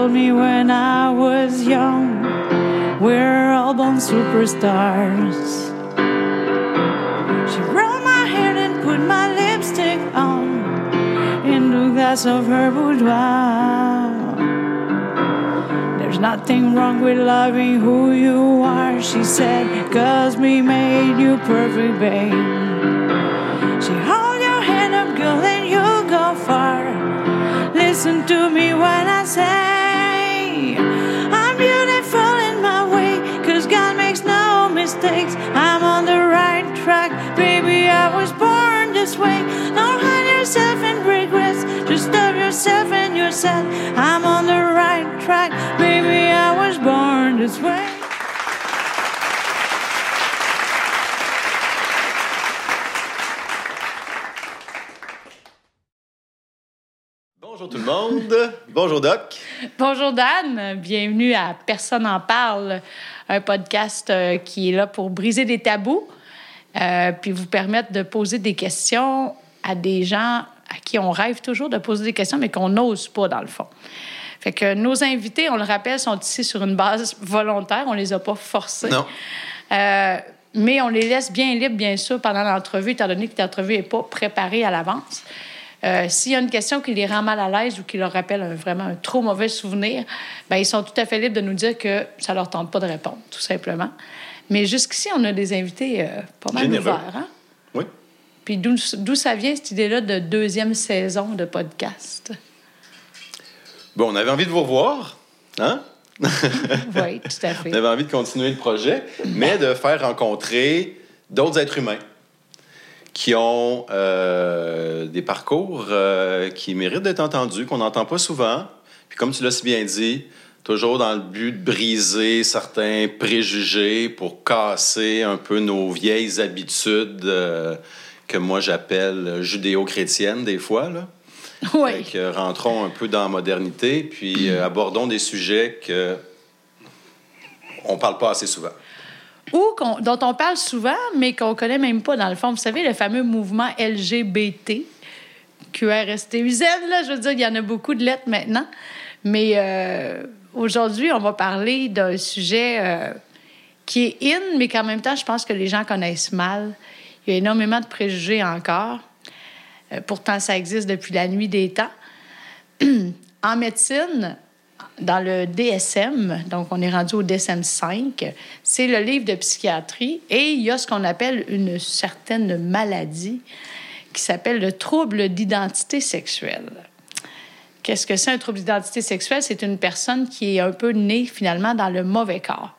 Told me when I was young, we're all born superstars. She rolled my hair and put my lipstick on in the glass of her boudoir. There's nothing wrong with loving who you are, she said, cause we made you perfect, babe. She hold your hand up, girl, and you'll go far. Listen to me when I say mistakes. I'm on the right track, baby. I was born this way. Don't hide yourself in regrets, just love yourself and you're sad. I'm on the right track, baby. I was born this way. Bonjour tout le monde. Bonjour Doc. Bonjour Dan, bienvenue à Personne en parle, un podcast euh, qui est là pour briser des tabous, euh, puis vous permettre de poser des questions à des gens à qui on rêve toujours de poser des questions, mais qu'on n'ose pas dans le fond. Fait que nos invités, on le rappelle, sont ici sur une base volontaire, on les a pas forcés. Non. Euh, mais on les laisse bien libres, bien sûr, pendant l'entrevue, étant donné que l'entrevue n'est pas préparée à l'avance. Euh, S'il y a une question qui les rend mal à l'aise ou qui leur rappelle un- vraiment un trop mauvais souvenir, ben, ils sont tout à fait libres de nous dire que ça leur tente pas de répondre, tout simplement. Mais jusqu'ici, on a des invités euh, pas mal Généreux. ouverts. Hein? Oui. Puis d'où d'où ça vient, cette idée-là de deuxième saison de podcast? Bon, on avait envie de vous revoir, hein? oui, tout à fait. On avait envie de continuer le projet, mais de faire rencontrer d'autres êtres humains qui ont euh, des parcours euh, qui méritent d'être entendus, qu'on n'entend pas souvent. Puis comme tu l'as si bien dit, toujours dans le but de briser certains préjugés pour casser un peu nos vieilles habitudes euh, que moi j'appelle judéo-chrétiennes des fois, là. Oui. Fait que rentrons un peu dans la modernité, puis abordons des sujets que on parle pas assez souvent. Ou dont on parle souvent, mais qu'on connaît même pas dans le fond. Vous savez, le fameux mouvement LGBT, QRSTUZ, là, je veux dire, il y en a beaucoup de lettres maintenant. Mais euh, aujourd'hui, on va parler d'un sujet euh, qui est in, mais qu'en même temps, je pense que les gens connaissent mal. Il y a énormément de préjugés encore. Euh, pourtant, ça existe depuis la nuit des temps. en médecine, dans le DSM, donc on est rendu au DSM 5, c'est le livre de psychiatrie et il y a ce qu'on appelle une certaine maladie qui s'appelle le trouble d'identité sexuelle. Qu'est-ce que c'est un trouble d'identité sexuelle? C'est une personne qui est un peu née finalement dans le mauvais corps.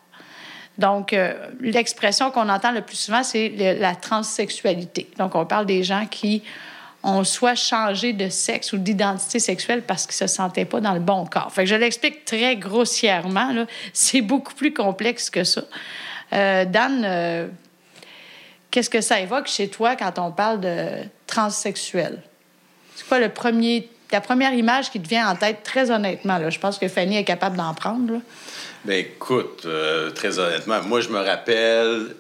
Donc, euh, l'expression qu'on entend le plus souvent, c'est la transsexualité. Donc, on parle des gens qui ont soit changé de sexe ou d'identité sexuelle parce qu'ils se sentaient pas dans le bon corps. Je l'explique très grossièrement. C'est beaucoup plus complexe que ça. Euh, Dan, euh, qu'est-ce que ça évoque chez toi quand on parle de transsexuel? C'est quoi le premier, la première image qui te vient en tête, très honnêtement? Je pense que Fanny est capable d'en prendre. là. Ben écoute, euh, très honnêtement, moi je me rappelle,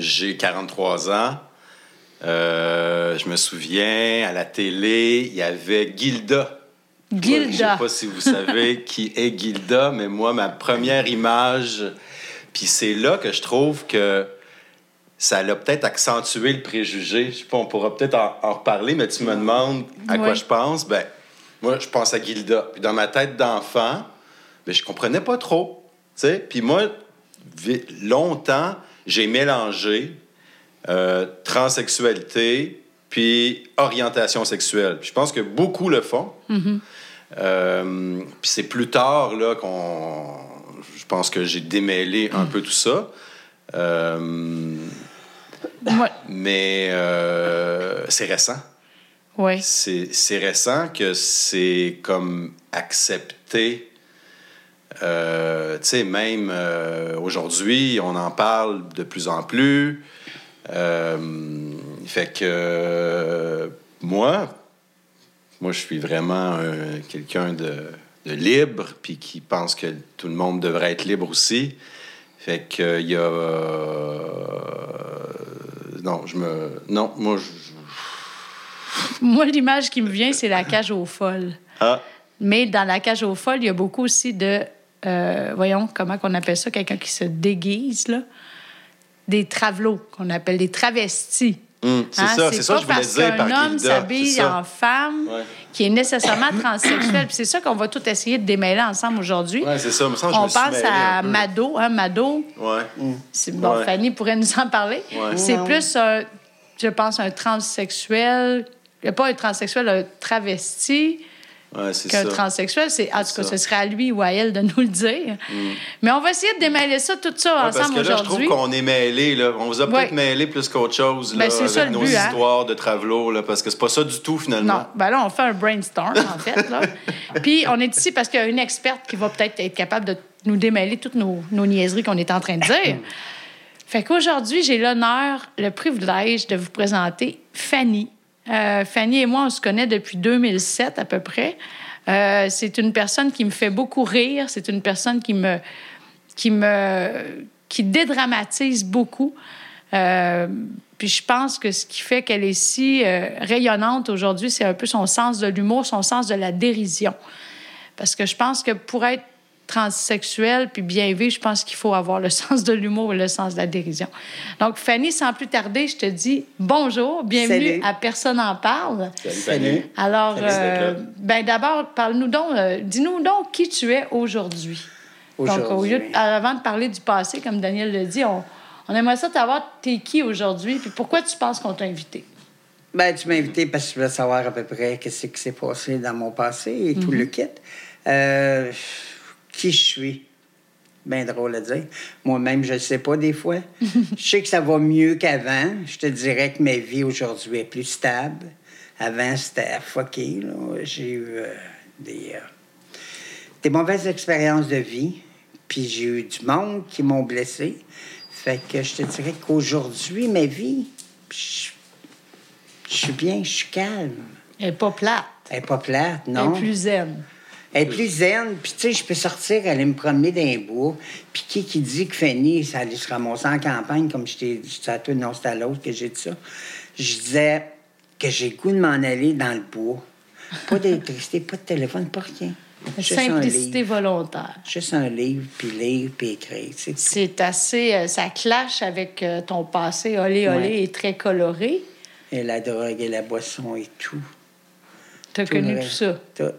j'ai 43 ans. Euh, je me souviens, à la télé, il y avait Gilda. Je Gilda. sais pas si vous savez qui est Gilda, mais moi, ma première image, puis c'est là que je trouve que ça l'a peut-être accentué le préjugé. Je sais pas, on pourra peut-être en, en reparler, mais tu me demandes à quoi Ouais. je pense. Ben, moi, je pense à Gilda. Puis dans ma tête d'enfant, ben, je comprenais pas trop. tu sais. Puis moi, longtemps, j'ai mélangé euh, transsexualité puis orientation sexuelle. Puis je pense que beaucoup le font. Euh, puis c'est plus tard là qu'on, je pense que j'ai démêlé un peu tout ça. Euh, mais c'est récent. Oui. C'est c'est récent que c'est comme accepté. Euh, tu sais, même euh, aujourd'hui, on en parle de plus en plus. Euh, fait que euh, moi, moi, je suis vraiment un- quelqu'un de, de libre, puis qui pense que tout le monde devrait être libre aussi. Fait que il y a. euh, non, je me. Non, moi, je. Moi, l'image qui me vient, c'est la cage aux folles. Ah, Mais dans la cage aux folles, il y a beaucoup aussi de. euh, voyons, comment qu'on appelle ça? Quelqu'un qui se déguise, là. Des travelots, qu'on appelle des travestis. Hum, c'est Hein, ça, c'est ça que je voulais parce dire par qu'un homme s'habille en femme Ouais. qui est nécessairement transsexuel. Puis c'est ça qu'on va tout essayer de démêler ensemble aujourd'hui. Ouais, c'est ça. Me semble je On pense à. Mado, hein, Mado? Ouais. C'est- Bon, Ouais. Fanny pourrait nous en parler. Ouais. C'est Ouais, plus, un, je pense, un transsexuel, pas un transsexuel, un travesti Ouais, qu'un transsexuel. C'est, en tout cas, ce serait à lui ou à elle de nous le dire. Mais on va essayer de démêler ça, tout ça Ouais, parce ensemble que là, je trouve aujourd'hui. qu'on est mêlés. Là. On vous a peut-être Ouais. mêlés plus qu'autre chose là, Ben, avec ça, nos but, hein. histoires de travelots, là, parce que c'est pas ça du tout, finalement. Non, ben là, on fait un brainstorm, en fait. Là. Puis, on est ici parce qu'il y a une experte qui va peut-être être capable de nous démêler toutes nos, nos niaiseries qu'on est en train de dire. Fait qu'aujourd'hui, j'ai l'honneur, le privilège de vous présenter Fanny. Euh, Fanny et moi, on se connaît depuis 2007 à peu près. Euh, c'est une personne qui me fait beaucoup rire. C'est une personne qui me, qui me, qui dédramatise beaucoup. Euh, puis je pense que ce qui fait qu'elle est si rayonnante aujourd'hui, c'est un peu son sens de l'humour, son sens de la dérision. Parce que je pense que pour être transsexuel puis bien vivre, je pense qu'il faut avoir le sens de l'humour et le sens de la dérision. Donc, Fanny, sans plus tarder, je te dis bonjour, bienvenue Salut. à Personne en parle. Salut. Alors, Salut, euh, ben d'abord, parle-nous donc, euh, dis-nous donc qui tu es aujourd'hui. Donc, au lieu Aujourd'hui. de- avant de parler du passé, comme Daniel le dit, on, on aimerait ça t'avoir, t'es qui aujourd'hui, puis pourquoi tu penses qu'on t'a invité? Ben, tu m'as invité parce que tu voulais savoir à peu près qu'est-ce qui s'est passé dans mon passé et tout le kit. Euh, qui je suis? Bien drôle à dire. Moi-même, je ne sais pas des fois. je sais que ça va mieux qu'avant. Je te dirais que ma vie aujourd'hui est plus stable. Avant, c'était fucké. J'ai eu euh, des, euh, des mauvaises expériences de vie. Puis j'ai eu du monde qui m'ont blessé. Fait que je te dirais qu'aujourd'hui, ma vie, je je suis bien, je suis calme. Elle n'est pas plate. Elle n'est pas plate, Elle non? est plus zen. Elle est plus zen. Puis, tu sais, je peux sortir, aller me promener dans les bois. Puis, qui qui dit que Fanny, ça allait se ramasser en campagne, comme je t'ai dit à toi, non, c'est à l'autre que j'ai dit ça. Je disais que j'ai le goût de m'en aller dans le bois. Pas d'électricité, pas de téléphone, pas rien. Juste Simplicité volontaire. Juste un livre, puis lire, puis écrire. C'est assez. euh, ça clash avec euh, ton passé olé olé Ouais. et très coloré. Et la drogue et la boisson et tout. Tu as Tout le connu tout ça. Tout.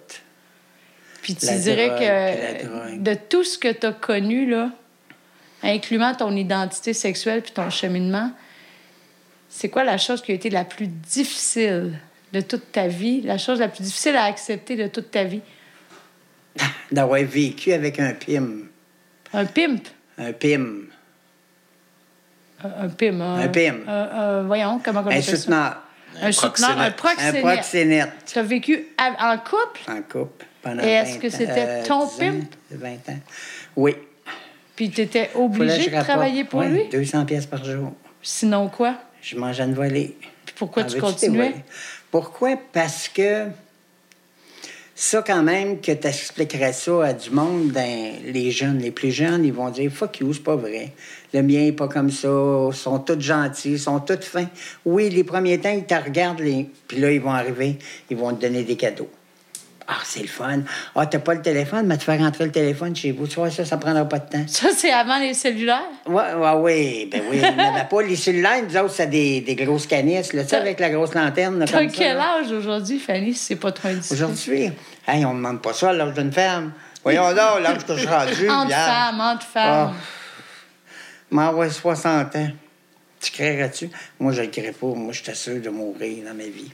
Puis tu La dirais drogue, que de tout ce que tu as connu, là, incluant ton identité sexuelle puis ton cheminement, c'est quoi la chose qui a été la plus difficile de toute ta vie, la chose la plus difficile à accepter de toute ta vie? D'avoir vécu avec un PIM. Un pimp? Un PIM. Un, un pim. Un pim. un- un- voyons, comment on Un appelle ça? souteneur. Un souteneur, un Un proxénète. proxénète. Tu as vécu en couple, En couple pendant Et est-ce 20 que c'était euh, ton 10 ans, pimp? 20 ans. Oui. puis tu étais obligé de travailler pour ouais, lui? 200 pièces par jour. Sinon quoi? Je mangeais une volée. Puis pourquoi En tu continuais? Pourquoi? Parce que ça, quand même, que tu expliquerais ça à du monde, dans les jeunes, les plus jeunes, ils vont dire Fuck you, c'est pas vrai. Le mien est pas comme ça. Ils sont tous gentils, ils sont tous fins. Oui, les premiers temps, ils te regardent, les... puis là, ils vont arriver, ils vont te donner des cadeaux. Ah, c'est le fun. Ah, t'as pas le téléphone, mais tu fais rentrer le téléphone chez vous. Tu vois, ça, ça prendra pas de temps. Ça, c'est avant les cellulaires? Oui, ouais, ouais, ben oui, en a pas. Les cellulaires, nous autres, c'est des, des grosses canisses, là, tu sais, T'as- avec la grosse lanterne. là, comme quel âge aujourd'hui, Fanny, si c'est pas trop indiscret? Aujourd'hui, hey, on ne demande pas ça à l'âge d'une femme. Voyons là, l'âge que je suis rendu. Entre femmes, entre femmes. Ah. Moi, ouais, 60 ans. Tu créerais-tu? Moi, je ne le crée pas. Moi, je suis sûr de mourir dans ma vie.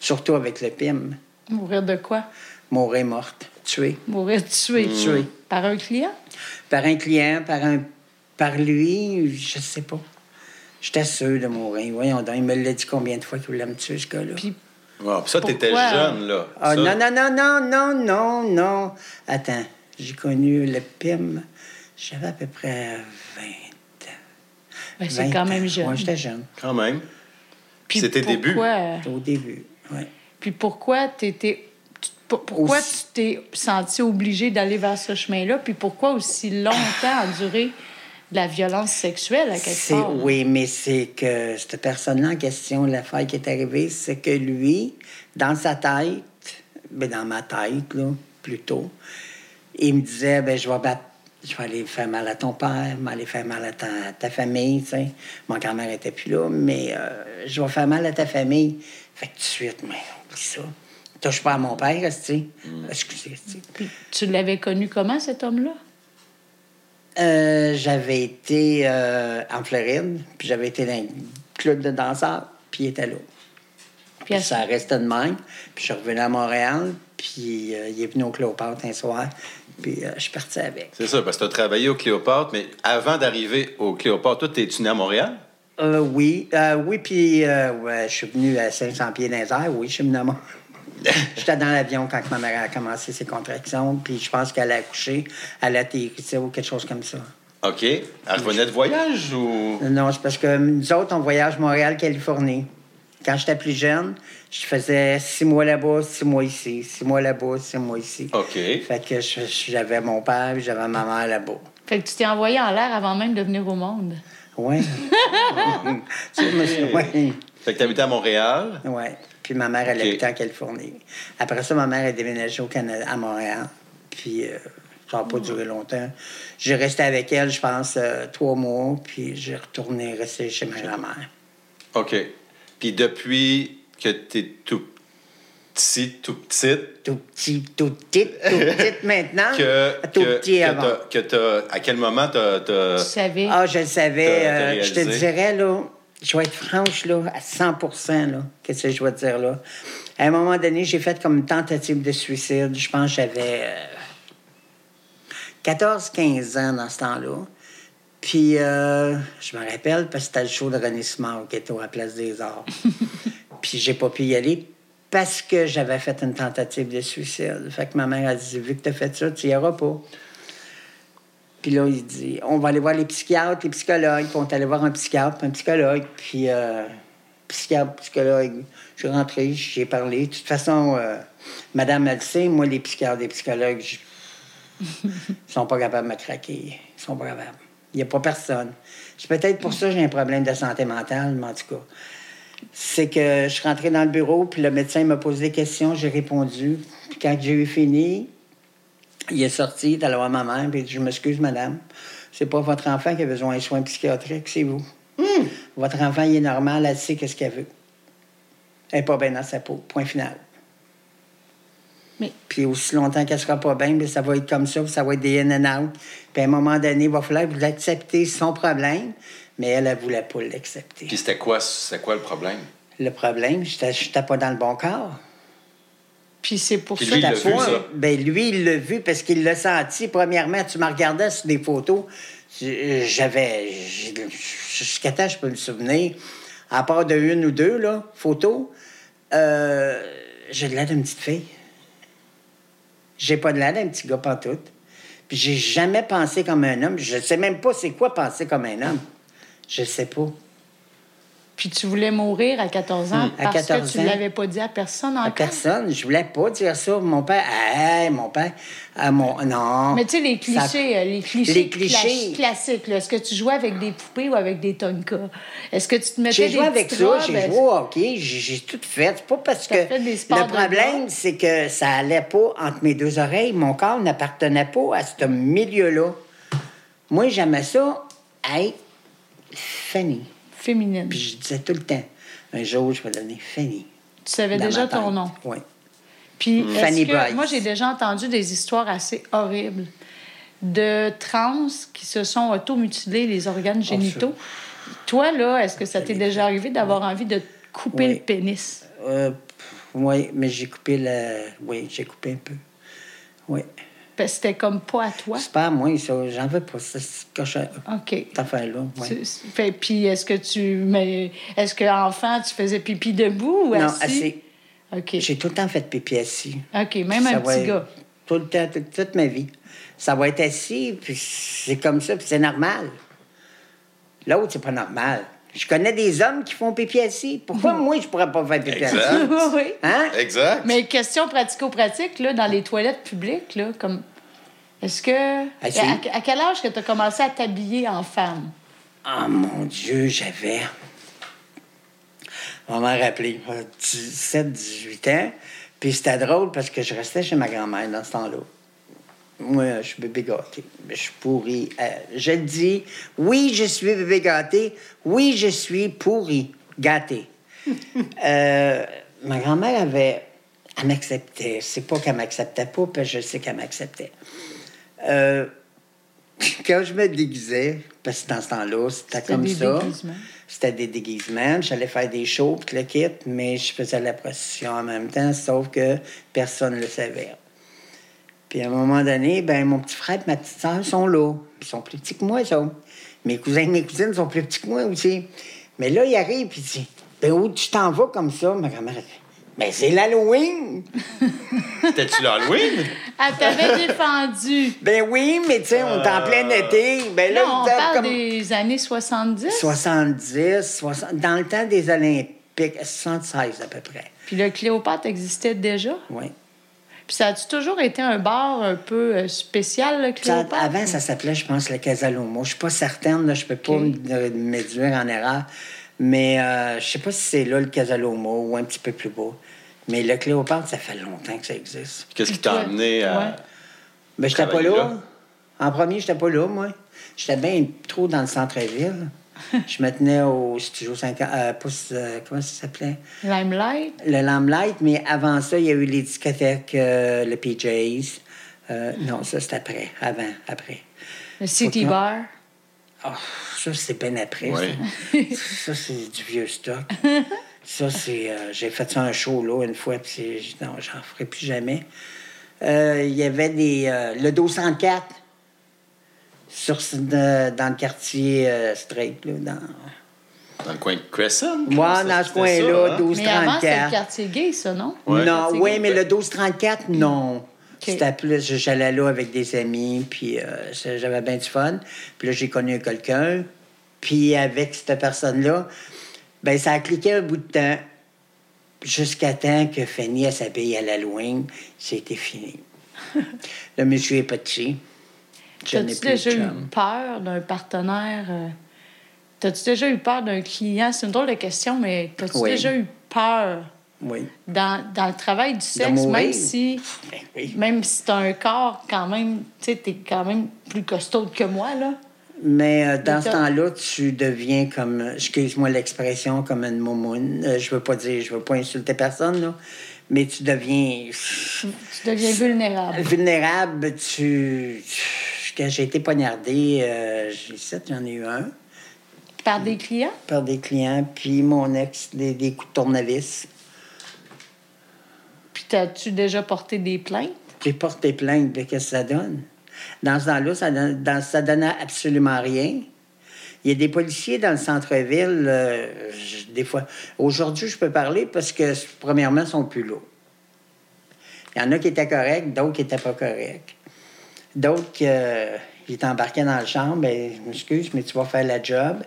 Surtout avec le PIM. Mourir de quoi? Mourir morte, tuée. Mourir tué. Tué. Par un client? Par un client, par un par lui, je sais pas. J'étais sûr de mourir. Voyons donc, il me l'a dit combien de fois qu'il voulait me tuer, ce gars-là? Puis Ouais, puis ça, t'étais jeune, là. Ah, Ça- non, non, non, non, non, non, non. Attends, j'ai connu le PIM. J'avais à peu près 20 ans. ben, c'est 20 quand même jeune. Ouais, j'étais jeune. Quand même. Puis C'était début. pourquoi- Au début, oui. Puis pourquoi t'étais... Pourquoi Aussi- tu t'es senti obligé d'aller vers ce chemin-là? Puis pourquoi aussi longtemps endurer de la violence sexuelle à quelque part? Oui, mais c'est que cette personne-là en question, l'affaire qui est arrivée, c'est que lui, dans sa tête, ben dans ma tête, là, plus tôt. Il me disait, ben je vais battre, je vais aller faire mal à ton père, je vais aller faire mal à ta, ta famille, tu sais. Mon grand-mère était plus là, mais euh, je vais faire mal à ta famille. Fait que tout de suite, mais oublie ça. Touche pas à mon père, tu sais. Excusez. Puis tu l'avais connu comment, cet homme-là? Euh, j'avais été euh, en Floride, puis j'avais été dans un club de danseurs, puis il était là. Puis ça restait de même. Puis je suis revenu à Montréal, puis euh, il est venu au Cléopâtre un soir, puis euh, je suis parti avec. C'est ça, parce que tu as travaillé au Cléopâtre, mais avant d'arriver au Cléopâtre, toi, t'es-tu né à Montréal? Euh, oui, euh, oui, puis euh, ouais, je suis venu à 500 pieds dans les airs, oui, je suis venu à Mont- J'étais dans l'avion quand ma mère a commencé ses contractions, puis je pense qu'elle a accouché, elle a atterrissé ou quelque chose comme ça. OK. Elle revenait de voyage ou? Non, c'est parce que nous autres, on voyage Montréal-Californie. Quand j'étais plus jeune, je faisais six mois là-bas, six mois ici, six mois là-bas, six mois ici. OK. Fait que je- j'avais mon père, j'avais ma mère là-bas. Fait que tu t'es envoyé en l'air avant même de venir au monde. Oui. oui. Fait que t'habitais à Montréal. Oui. Puis ma mère, elle Ok. habitait en Californie. Après ça, ma mère a déménagé au Canada, à Montréal. Puis euh, ça n'a pas duré longtemps. J'ai resté avec elle, je pense, euh, trois mois. Puis j'ai retourné rester chez ma grand-mère. OK. Puis depuis que t'es tout petit, tout petite, Tout petit, tout petit, tout petite maintenant. que, tout que, petit que avant. t'as- que t'as- à quel moment t'as, t'as- Tu savais. Ah, je le savais. T'as- t'as euh, je te dirais, là, je vais être franche, là, à 100 là, qu'est-ce que je vais dire, là. À un moment donné, j'ai fait comme une tentative de suicide. Je pense que j'avais euh, 14-15 ans dans ce temps-là. Puis, euh, je me rappelle, parce que c'était le show de René Simard qui était à Place des Arts. Puis, j'ai pas pu y aller parce que j'avais fait une tentative de suicide. Fait que ma mère a dit, vu que tu as fait ça, tu y iras pas. Puis là, il dit, on va aller voir les psychiatres, les psychologues. Puis on est allé voir un psychiatre, puis un psychologue. Puis, euh, psychiatre, psychologue. Je suis rentré, j'ai parlé. De toute façon, euh, madame, elle sait, moi, les psychiatres, les psychologues, je- ils sont pas capables de me craquer. Ils sont pas capables. Il n'y a pas personne. C'est peut-être pour ça que j'ai un problème de santé mentale, mais en tout cas. C'est que je suis rentré dans le bureau, puis le médecin m'a posé des questions, j'ai répondu. Puis quand j'ai eu fini, il est sorti, il est allé voir ma mère, puis il dit Je m'excuse, madame, c'est pas votre enfant qui a besoin de soins psychiatriques, c'est vous. Votre enfant, il est normal, elle sait qu'est-ce qu'elle veut. Elle n'est pas bien dans sa peau. Point final. Mais Puis aussi longtemps qu'elle sera pas bien, ça va être comme ça, puis ça va être des in and out. Puis à un moment donné, il va falloir que vous acceptez son problème, mais elle, elle voulait pas l'accepter. Puis c'était quoi, c'était quoi le problème? Le problème, j'étais pas dans le bon corps. Puis c'est pour Puis ça lui, il vu, ça? Ben, lui, il l'a vu parce qu'il l'a senti. Premièrement, tu me regardais sur des photos. J- J'avais. Jusqu'à temps, je peux me souvenir, à part de une ou deux, là, photos, euh, j'ai de l'air d'une petite fille. J'ai pas de l'air d'un petit gars pantoute. Puis j'ai jamais pensé comme un homme. Je sais même pas c'est quoi penser comme un homme. Je sais pas. Puis tu voulais mourir à 14 ans Hmm. À parce 14 que tu ans. l'avais pas dit à personne À encore? personne. Je voulais pas dire ça. Mon père. Hey, mon père. Ah, mon, non. Mais tu sais, les clichés, euh, les clichés, Les clichés. cla- classiques, est-ce que tu jouais avec des poupées ou avec des tonkas? Est-ce que tu te mettais J'ai des joué avec ça, j'ai joué au hockey, j'ai j'ai tout fait. C'est pas parce que. le problème, c'est que ça allait pas entre mes deux oreilles. Mon corps n'appartenait pas à ce milieu-là. Moi, j'aimais ça être Fanny. Féminine. Puis je disais tout le temps, un jour, je vais donner Fanny. tu savais dans déjà ton nom. Oui. Puis, est-ce Fanny que- Bryce. moi, j'ai déjà entendu des histoires assez horribles de trans qui se sont automutilés les organes génitaux. Toi, là, est-ce que ça t'est déjà arrivé d'avoir envie de couper Oui. le pénis? Euh, oui, mais j'ai coupé le. Oui, j'ai coupé un peu. Oui. C'était comme pas à toi. C'est pas à moi, ça. J'en veux pas, ça, cette cochon- OK. cette affaire-là. oui. Puis est-ce que tu mais est-ce que enfant tu faisais pipi debout ou Non, assis? assez. OK. J'ai tout le temps fait pipi assis. OK, même Ça un petit être- gars. Tout le temps, toute, toute ma vie. Ça va être assis, puis c'est comme ça, puis c'est normal. L'autre, c'est pas normal. Je connais des hommes qui font pipi assis. Pourquoi moi, je pourrais pas faire pipi assis? Exact. oui, oui. Hein? Exact. Mais question pratico-pratique là dans les toilettes publiques là comme est-ce que Assis. à, à quel âge que tu as commencé à t'habiller en femme? Oh mon Dieu, j'avais. On m'a rappelé, 17, 18 ans. Puis c'était drôle parce que je restais chez ma grand-mère dans ce temps-là. Moi, je suis bébé gâté. Je suis pourri. Euh, je dis, oui, je suis bébé gâté. Oui, je suis pourri, gâté. Euh, ma grand-mère avait. Elle m'acceptait. C'est pas qu'elle m'acceptait pas, parce que je sais qu'elle m'acceptait. Euh, quand je me déguisais, parce que dans ce temps-là, c'était C'était comme des ça. déguisements. C'était des déguisements. J'allais faire des shows, puis le kit, mais je faisais la procession en même temps, sauf que personne ne le savait. Puis à un moment donné, ben mon petit frère et ma petite soeur sont là. Ils sont plus petits que moi, ça. Mes cousins et mes cousines sont plus petits que moi aussi. Mais là, il arrive, puis il dit Ben où tu t'en vas comme ça Ma grand-mère Ben c'est l'Halloween C'était-tu l'Halloween? Elle t'avait défendu. Ben oui, mais tu sais, on est en plein été. Ben là, Là, on parle comme- des années 70. 70, 60, dans le temps des Olympiques, 76 à peu près. Puis le Cléopâtre existait déjà? Oui. Puis ça a-tu toujours été un bar un peu euh, spécial, le Ça, Cléopâtre? avant, ça s'appelait, je pense, le Casalomo. Je suis pas certaine, là, je peux pas Ok. me me dire en erreur. Mais euh, je sais pas si c'est là le Casalomo ou un petit peu plus bas. Mais le Cléopâtre, ça fait longtemps que ça existe. Qu'est-ce qui t'a amené à. Ouais. Ben, j'étais pas là. là? En premier, j'étais pas là, moi. J'étais bien trop dans le centre-ville. je me tenais au studio 50. Euh, pas, euh, comment ça s'appelait? Limelight? Le Lamplight, mais avant ça, il y a eu les discothèques, euh, le PJs. Euh, non, ça, c'est après. Avant, après. Le City Bar? Oh, ça, c'est bien après. Ouais. Ça, ça c'est du vieux stock. ça, c'est. euh, J'ai fait ça un show, là, une fois, puis c'est- non, j'en ferai plus jamais. Euh, Il y avait des. euh, le 204 sur, dans le quartier euh, Straight, là. Dans... Dans le coin de Crescent? Moi, Ça, dans ce coin-là, ça, hein? 12 Mais avant, c'était le 34. quartier gay, ça, non? Ouais. Non, C'est oui, mais le 1234, non. C'était plus, j'allais là avec des amis, puis euh, j'avais bien du fun. Puis là, j'ai connu quelqu'un, puis avec cette personne-là, ben ça a cliqué un bout de temps, jusqu'à temps que Fanny, elle s'habille à l'Halloween, c'était fini. le monsieur est petit. T'as-tu déjà eu peur d'un partenaire? euh, T'as-tu déjà eu peur d'un client? C'est une drôle de question, mais t'as-tu Oui. déjà eu peur Oui. dans, dans le travail du sexe, même si, Ben oui. même si t'as un corps quand même, tu sais, t'es quand même plus costaud que moi, là. Mais euh, dans ce temps-là, tu deviens comme, excuse-moi l'expression, comme une moumoune. Euh, je veux pas dire, je veux pas insulter personne, là, mais tu deviens Tu deviens vulnérable. vulnérable. Tu, quand j'ai été poignardé, euh, j'ai sept, j'en ai eu un Par des clients? par des clients, puis mon ex, des, des coups de tournevis. T'as-tu déjà porté des plaintes? J'ai porté plainte, mais qu'est-ce que ça donne? Dans ce temps-là, ça, donne- donnait absolument rien. Il y a des policiers dans le centre-ville, euh, des fois. Aujourd'hui, je peux parler parce que, premièrement, ils sont plus là. Il y en a qui étaient corrects, d'autres qui n'étaient pas corrects. D'autres euh, ils embarqués dans le chambre, je m'excuse, mais tu vas faire la job,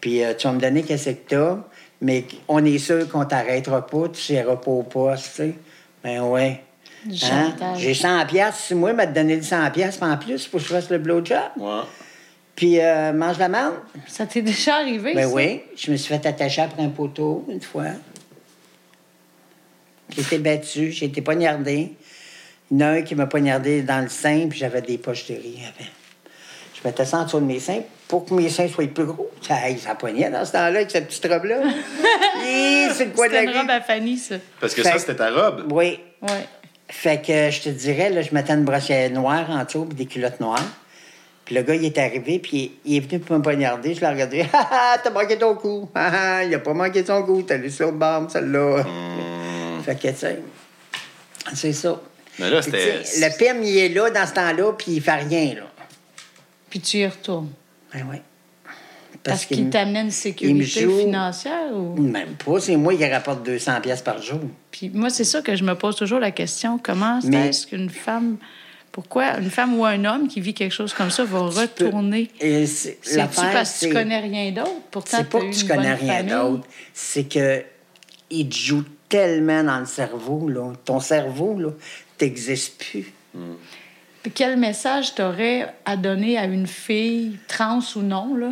puis euh, tu vas me donner qu'est-ce que t'as, mais on est sûr qu'on t'arrêtera pas, tu seras pas au poste, tu sais. Ben ouais. Hein? J'ai 100 piastres. Si moi, m'a donné le 100 piastres, en plus, pour que je fasse le blowjob. Ouais. Puis, euh, mange la menthe. Ça t'est déjà arrivé, Ben ça? oui. Je me suis fait attacher après un poteau, une fois. J'ai été battu, j'ai été poignardé. Il y en a un qui m'a poignardé dans le sein, puis j'avais des poches de riz avant. Je mettais ça en dessous de mes seins pour que mes seins soient plus gros. Ça, ça poignait dans ce temps-là avec cette petite robe-là. C'est coin de la robe à Fanny, ça. Parce que Fait- ça, c'était ta robe. Oui. Ouais. Fait que je te dirais, là, je mettais une brossière noire en dessous, puis des culottes noires. Puis le gars, il est arrivé, puis il est venu pour me poignarder. Je l'ai regardé. Ha ha, t'as manqué ton coup. Ha ha, il a pas manqué son coup. T'as lu sur le bord, celle-là. Fait que, tu sais, c'est ça. Mais là, c'était. Le PIM, il est là dans ce temps-là, puis il fait rien, là. Puis tu y retournes. Ben oui. Parce, qu'il t'amène sécurité joue- financière ou... Même pas. C'est moi qui rapporte 200 pièces par jour. Puis moi, c'est ça que je me pose toujours la question. Comment Mais- est-ce qu'une femme... Pourquoi une femme ou un homme qui vit quelque chose comme ça va retourner? Et c'est- C'est-tu parce que tu connais rien d'autre? Pourtant, C'est pas que tu connais rien d'autre. C'est que il te joue tellement dans le cerveau, là. Ton cerveau, là, t'existe plus. Puis quel message t'aurais à donner à une fille, trans ou non, là,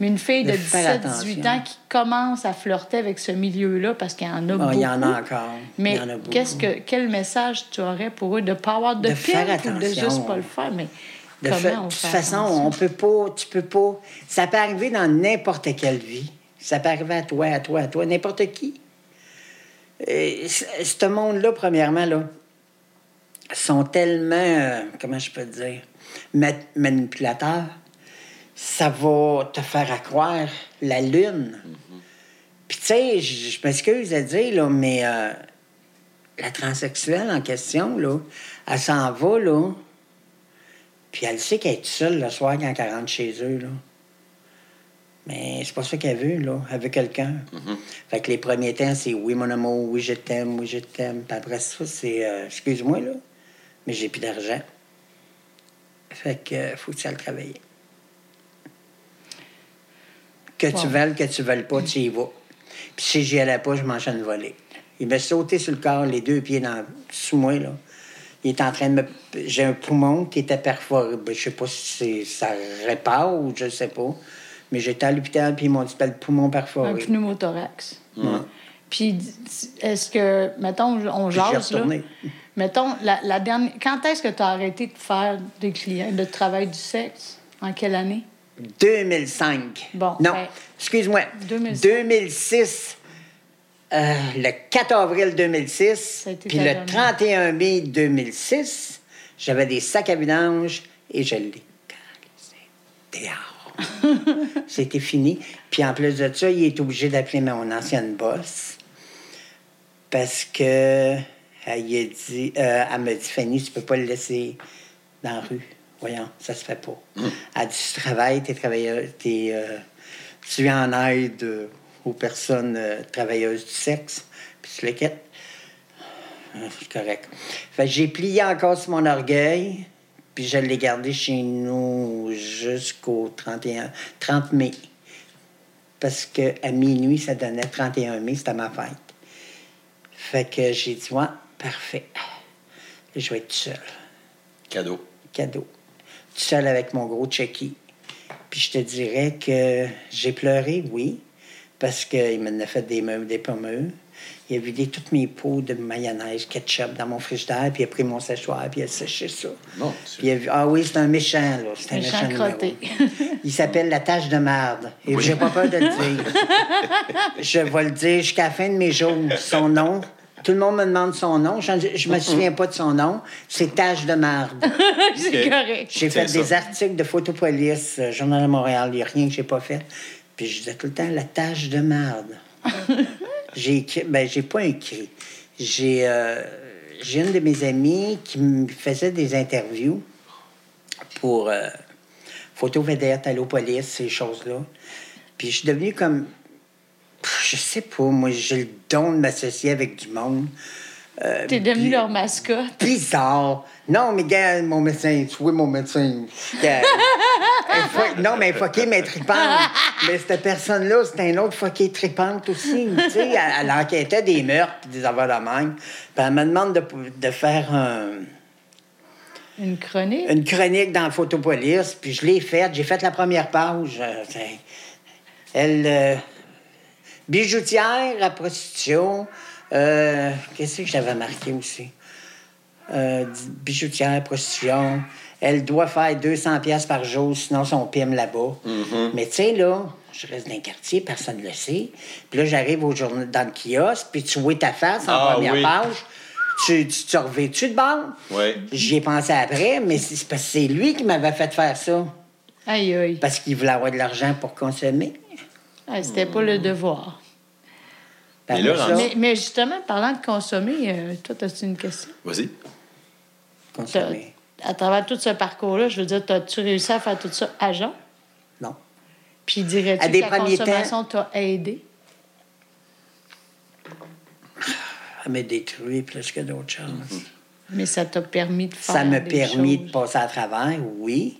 Mais une fille de, De faire 17-18 attention. ans qui commence à flirter avec ce milieu-là, parce qu'il y en a beaucoup. Ah, il y en a encore. Mais qu'est-ce que, quel message tu aurais pour eux de ne pas avoir de, De faire ou de juste pas le faire? Mais De, comment fa- on de toute façon, attention? on peut pas, tu peux pas. Ça peut arriver dans n'importe quelle vie. Ça peut arriver à toi, à toi, à toi, n'importe qui. Et c- ce monde-là, premièrement, là, sont tellement, euh, comment je peux dire, ma- manipulateurs. Ça va te faire à croire la lune. Puis, tu sais, je m'excuse de dire, là, mais euh, la transsexuelle en question, là, elle s'en va, là, puis elle sait qu'elle est seule le soir quand elle rentre chez eux, là. Mais c'est pas ça qu'elle veut, là. Elle veut quelqu'un. Fait que les premiers temps, c'est oui, mon amour, oui, je t'aime, oui, je t'aime. Puis après ça, c'est euh, excuse-moi, là, mais j'ai plus d'argent. Fait que euh, faut que tu ailles travailler. Que tu veuilles, que tu veuilles pas, tu y vas. Puis si j'y allais pas, je m'enchaîne voler. Il m'a sauté sur le corps, les deux pieds dans, sous moi, là. Il est en train de me. J'ai un poumon qui était perforé. Ben, je sais pas si ça répare ou je sais pas. Mais j'étais à l'hôpital, puis ils m'ont dit ben, le poumon Un perforé. pneumothorax. Ouais. Puis, est-ce que, mettons, on jase, là. Mettons, la, la dernière... quand est-ce que tu as arrêté de faire des clients, de travail du sexe? En quelle année? 2005. Bon, Non, ben, excuse-moi. 2006. 2006. euh, le 4 avril 2006, Ça a été puis le dernière. 31 mai 2006, j'avais des sacs à vidange et je l'ai. C'était fini. Puis en plus de ça, il est obligé d'appeler mon ancienne boss parce que elle, y a dit, euh, elle m'a dit Fanny, tu peux pas le laisser dans la rue. Voyons, ça se fait pas. Elle dit Tu travailles, t'es travailleur, t'es, euh, tu es en aide euh, aux personnes euh, travailleuses du sexe, puis tu les quittes. Ah, C'est correct. Fait j'ai plié encore sur mon orgueil, puis je l'ai gardé chez nous jusqu'au 31, 30 mai. Parce que à minuit, ça donnait 31 mai, c'était ma fête. Fait que j'ai dit, ouais, parfait. Je vais être seul. Cadeau. Cadeau. Tout seul avec mon gros Chucky. Puis je te dirais que j'ai pleuré, oui, parce qu'il m'en a fait des meubles, des pommeux. Il a vidé toutes mes pots de mayonnaise, ketchup dans mon frigidaire, puis il a pris mon séchoir, puis il a séché ça. Mon Puis il a vu, ah oui, c'est un méchant, là. C'est un Méchant méchant, numéro. crotté. Il s'appelle la tâche de marde. Et Oui. j'ai pas peur de le dire. je vais le dire jusqu'à la fin de mes jours. Son nom. Tout le monde me demande son nom. Je, je me souviens pas de son nom. C'est Tâche de marde. C'est correct. J'ai fait ça. des articles de Photopolis, euh, Journal de Montréal, il n'y a rien que j'ai pas fait. Puis je disais tout le temps la tâche de marde. j'ai écrit, ben j'ai pas écrit. J'ai euh, j'ai une de mes amies qui me faisait des interviews pour euh, Photo Vedette, Allopolis, ces choses-là. Puis je suis devenue comme. Je sais pas, moi, j'ai le don de m'associer avec du monde. Euh, T'es devenu leur mascotte. bizarre. Non, mais gars, mon médecin, tu vois mon médecin. Gars, elle fuck- non, mais fucké, mais tripante. mais cette personne-là, c'était un autre fucké tripante aussi. Tu sais, elle, elle enquêtait des meurtres et des affaires de même. Puis elle me demande de, de faire un- Une chronique? une chronique dans Photopolis, puis je l'ai faite. J'ai fait la première page. Euh, Elle. euh, bijoutière à prostitution. Euh, Qu'est-ce que j'avais marqué aussi? Euh, bijoutière, prostitution. Elle doit faire 200 pièces par jour, sinon son pime là-bas. Mais tu sais, là, je reste dans un quartier, personne ne le sait. Puis là, j'arrive au journal, dans le kiosque, puis tu vois ta face en Ah, première oui. page. Tu, tu te revêtu de bord? Oui. J'y ai pensé après, mais c'est parce que c'est lui qui m'avait fait faire ça. Aïe, aïe. Parce qu'il voulait avoir de l'argent pour consommer. Ah, C'était pas le devoir. Et là, Mais, mais justement, parlant de consommer, euh, toi, as-tu une question? Vas-y. Consommer. À travers tout ce parcours-là, je veux dire, as-tu réussi à faire tout ça à Jean? Non. Puis dirais-tu À que la consommation t'a aidé? Ça m'a détruit plus que d'autres choses. Mais ça t'a permis de faire Ça m'a permis choses. de passer à travers, oui.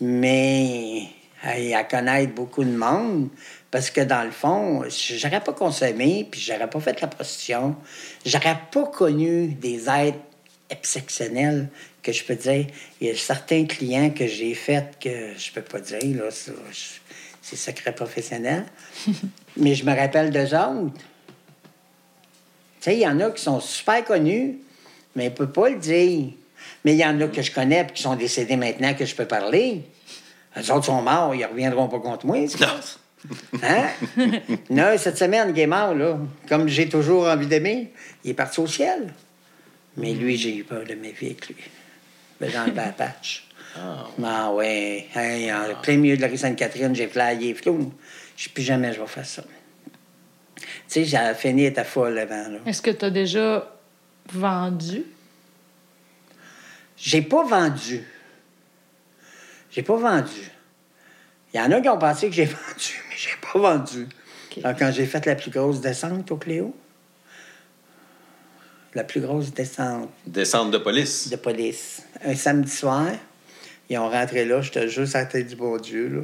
Mais hey, à connaître beaucoup de monde. Parce que dans le fond, j'aurais pas consommé, puis j'aurais pas fait la prostitution. J'aurais pas connu des êtres exceptionnels que je peux dire. Il y a certains clients que j'ai faits que je peux pas dire, là. c'est secret professionnel. Mais je me rappelle d'eux autres. Tu sais, il y en a qui sont super connus, mais ne peuvent pas le dire. Mais il y en a que je connais et qui sont décédés maintenant que je peux parler. Les autres sont morts, ils ne reviendront pas contre moi. Hein? non, cette semaine, il est mort, là. Comme j'ai toujours envie d'aimer, il est parti au ciel. Mais lui, j'ai eu peur de ma vie avec lui. Mais dans le patch. Ah ouais. Hey, en plein milieu de la rue Sainte-Catherine, j'ai flyé. Flou. Je sais plus jamais je vais faire ça. Tu sais, j'ai fini était folle avant. Est-ce que tu as déjà vendu? J'ai pas vendu. J'ai pas vendu. Il y en a qui ont pensé que j'ai vendu, mais j'ai pas vendu. Alors, quand j'ai fait la plus grosse descente au Cléo, la plus grosse descente Descente de police. de police, un samedi soir, ils ont rentré là, j'étais juste à la tête du bon Dieu, là.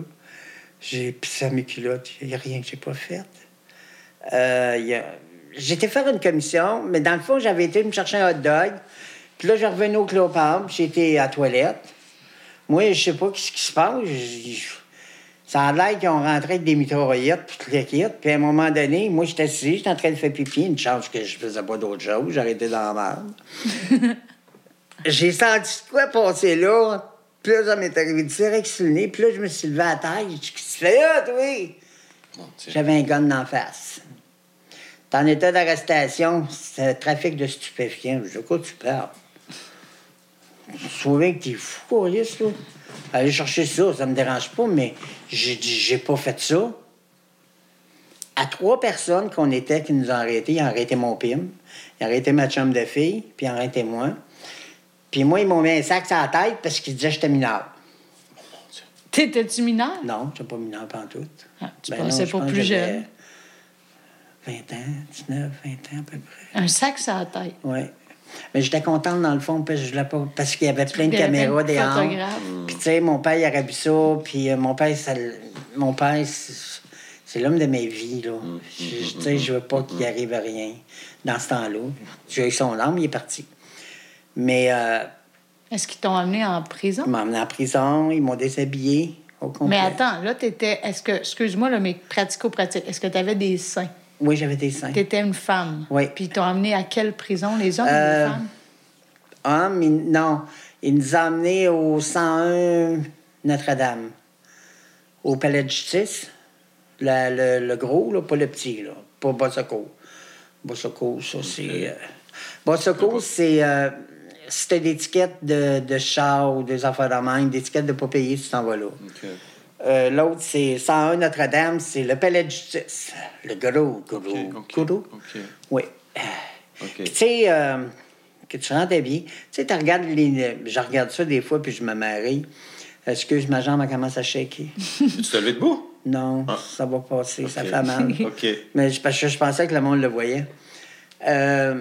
J'ai pissé à mes culottes, il n'y a rien que j'ai pas fait. Euh, a- J'étais faire une commission, mais dans le fond, j'avais été me chercher un hot dog. Puis là, je revenais au Cléopâtre, j'étais à la toilette. Moi, je sais pas ce qui se passe. Ça a l'air qu'ils ont rentré avec des mitraillettes, puis tout le kit. Puis à un moment donné, moi, j'étais assis, j'étais en train de faire pipi. Une chance que je faisais pas d'autre chose. J'arrêtais dans la merde. J'ai senti quoi passer là. Puis là, ça m'est arrivé direct sur le nez. Puis là, je me suis levé à la taille. J'ai dit, Qu'est-ce que tu fais là, toi? J'avais un gun d'en face. T'es en état d'arrestation, c'est un trafic de stupéfiants. Je dis, de quoi tu parles? Souviens que t'es fou, là. Aller chercher ça, ça me dérange pas, mais j'ai dit, j'ai pas fait ça. À trois personnes qu'on était qui nous ont arrêtés, ils ont arrêté mon pim, ils ont arrêté ma chum de fille, puis ils ont arrêté moi. Puis moi, ils m'ont mis un sac sur la tête parce qu'ils disaient que j'étais mineur. T'étais-tu mineur? Non, je pas mineur pantoute. Ah, tu Ben pensais pas pense plus jeune. 20 ans, 19, 20 ans à peu près. Un sac sur la tête. Oui. Mais j'étais contente dans le fond parce que je pas. Parce qu'il y avait plein de caméras plein de dehors. photographes. Puis tu sais, mon père, il aurait vu ça. Puis euh, mon père, ça mon père, c'est c'est l'homme de ma vie, là. Je- je- Tu sais, je veux pas qu'il arrive à rien dans ce temps-là. J'ai eu son âme, il est parti. Mais euh, Est-ce qu'ils t'ont amené en prison? ils m'ont emmené en prison, ils m'ont déshabillé au complet. Mais attends, là, t'étais. Est-ce que. Excuse-moi, là, mais pratico-pratique. Est-ce que tu avais des seins? Oui, j'avais des seins. T'étais une femme. Oui. Puis ils t'ont amené à quelle prison, les hommes ou Euh, les femmes? Homme, il- non. Il nous a emmenés au 101 Notre-Dame, au palais de justice. La- le, le gros, là, pas le petit, là, pas Bossecourt. Bossecourt, ça, c'est... euh, Bossecourt, c'est... Euh, si t'as des tickets de, de char ou des affaires de même, des tickets de pas payer, tu t'en vas là. OK. Euh, L'autre, c'est 101 Notre-Dame, c'est le palais de justice. Le gros, gros, OK, OK, gros. OK. Oui. Puis, tu sais, euh, que tu rentres bien. Tu sais, tu regardes les. Je regarde ça des fois, puis je me marie. Excuse, ma jambe, elle commence à shaker. Tu t'es levé debout? Non, Ah. ça va passer, ça fait mal. Mais je- parce que je pensais que le monde le voyait. Euh,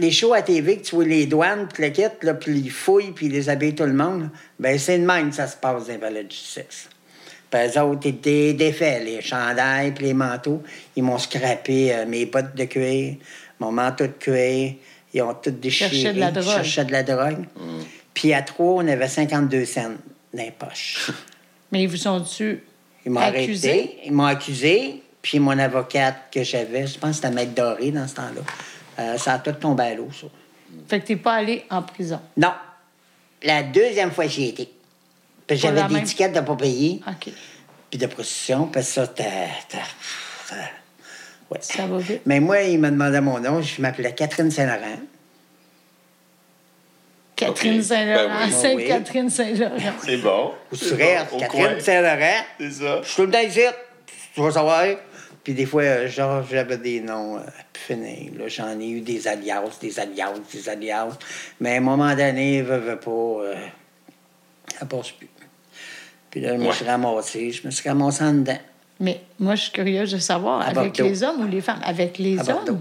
les shows à TV, que tu vois les douanes, puis le kit, là, puis ils fouillent, puis ils déshabillent tout le monde, ben c'est de même que ça se passe dans les palais de justice. Puis eux autres étaient défaits, les chandails, puis les manteaux. Ils m'ont scrappé euh, mes bottes de cuir, mon manteau de cuir. Ils ont tout déchiré. Cherchaient de la drogue. Ils cherchaient de la drogue. Puis à trois, on avait 52 cents dans les poches. Mais ils vous ont-tu Ils m'ont accusé? arrêté, ils m'ont accusé, puis mon avocate que j'avais, je pense que c'était Maître Doré dans ce temps-là, euh, ça a tout tombé à l'eau, ça. Fait que t'es pas allé en prison? Non. La deuxième fois que j'y ai été. Parce que Pour j'avais des même- tickets de pas payer, OK. puis de prostitution, parce que ça, t'as... Ouais. Ça va vite. Mais moi, il m'a demandé mon nom, je m'appelais Catherine Saint-Laurent. Catherine OK. Saint-Laurent. Ben oui. Sainte-Catherine Saint-Laurent. C'est bon. Ou Catherine. Saint-Laurent. C'est ça. Je suis tout le temps ici, tu vas savoir. Puis des fois, euh, genre, j'avais des noms euh, plus finis. Là, j'en ai eu des alliances, des alliances, des alliances. Mais à un moment donné, veut, veut pas, euh, ça passe plus. Puis là, je me Ouais. suis ramassé, je me suis ramassé en dedans, Mais moi, je suis curieuse de savoir, À avec Bordeaux. les hommes ou les femmes? Avec les à Bordeaux.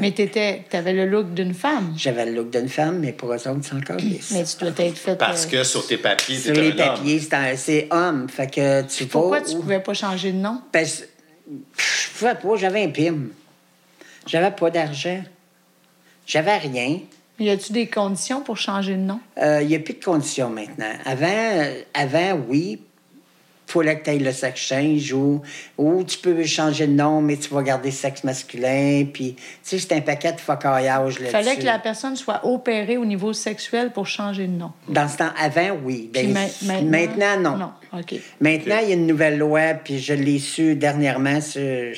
Mais t'étais, t'avais le look d'une femme. J'avais le look d'une femme, mais pour eux autres, c'est encore lisse. Mais tu dois être faite. Parce euh, que sur tes papiers, Sur t'es les papiers, c'est un- c'est homme. Fait que tu Pourquoi tu pouvais pas changer de nom? Parce que je pouvais pas, j'avais un PIM. J'avais pas d'argent. J'avais rien. Y a-tu des conditions pour changer de nom? Il n'y a plus de conditions maintenant. Avant, euh, avant oui. Faut là que tu ailles le sex change ou, ou tu peux changer de nom, mais tu vas garder sexe masculin. Puis, tu sais, c'est un paquet de focaillage là Il fallait que la personne soit opérée au niveau sexuel pour changer de nom. Dans ce temps, avant, oui. Ben, ma- maintenant, non. Maintenant, il y a une nouvelle loi, puis je l'ai su dernièrement. C'est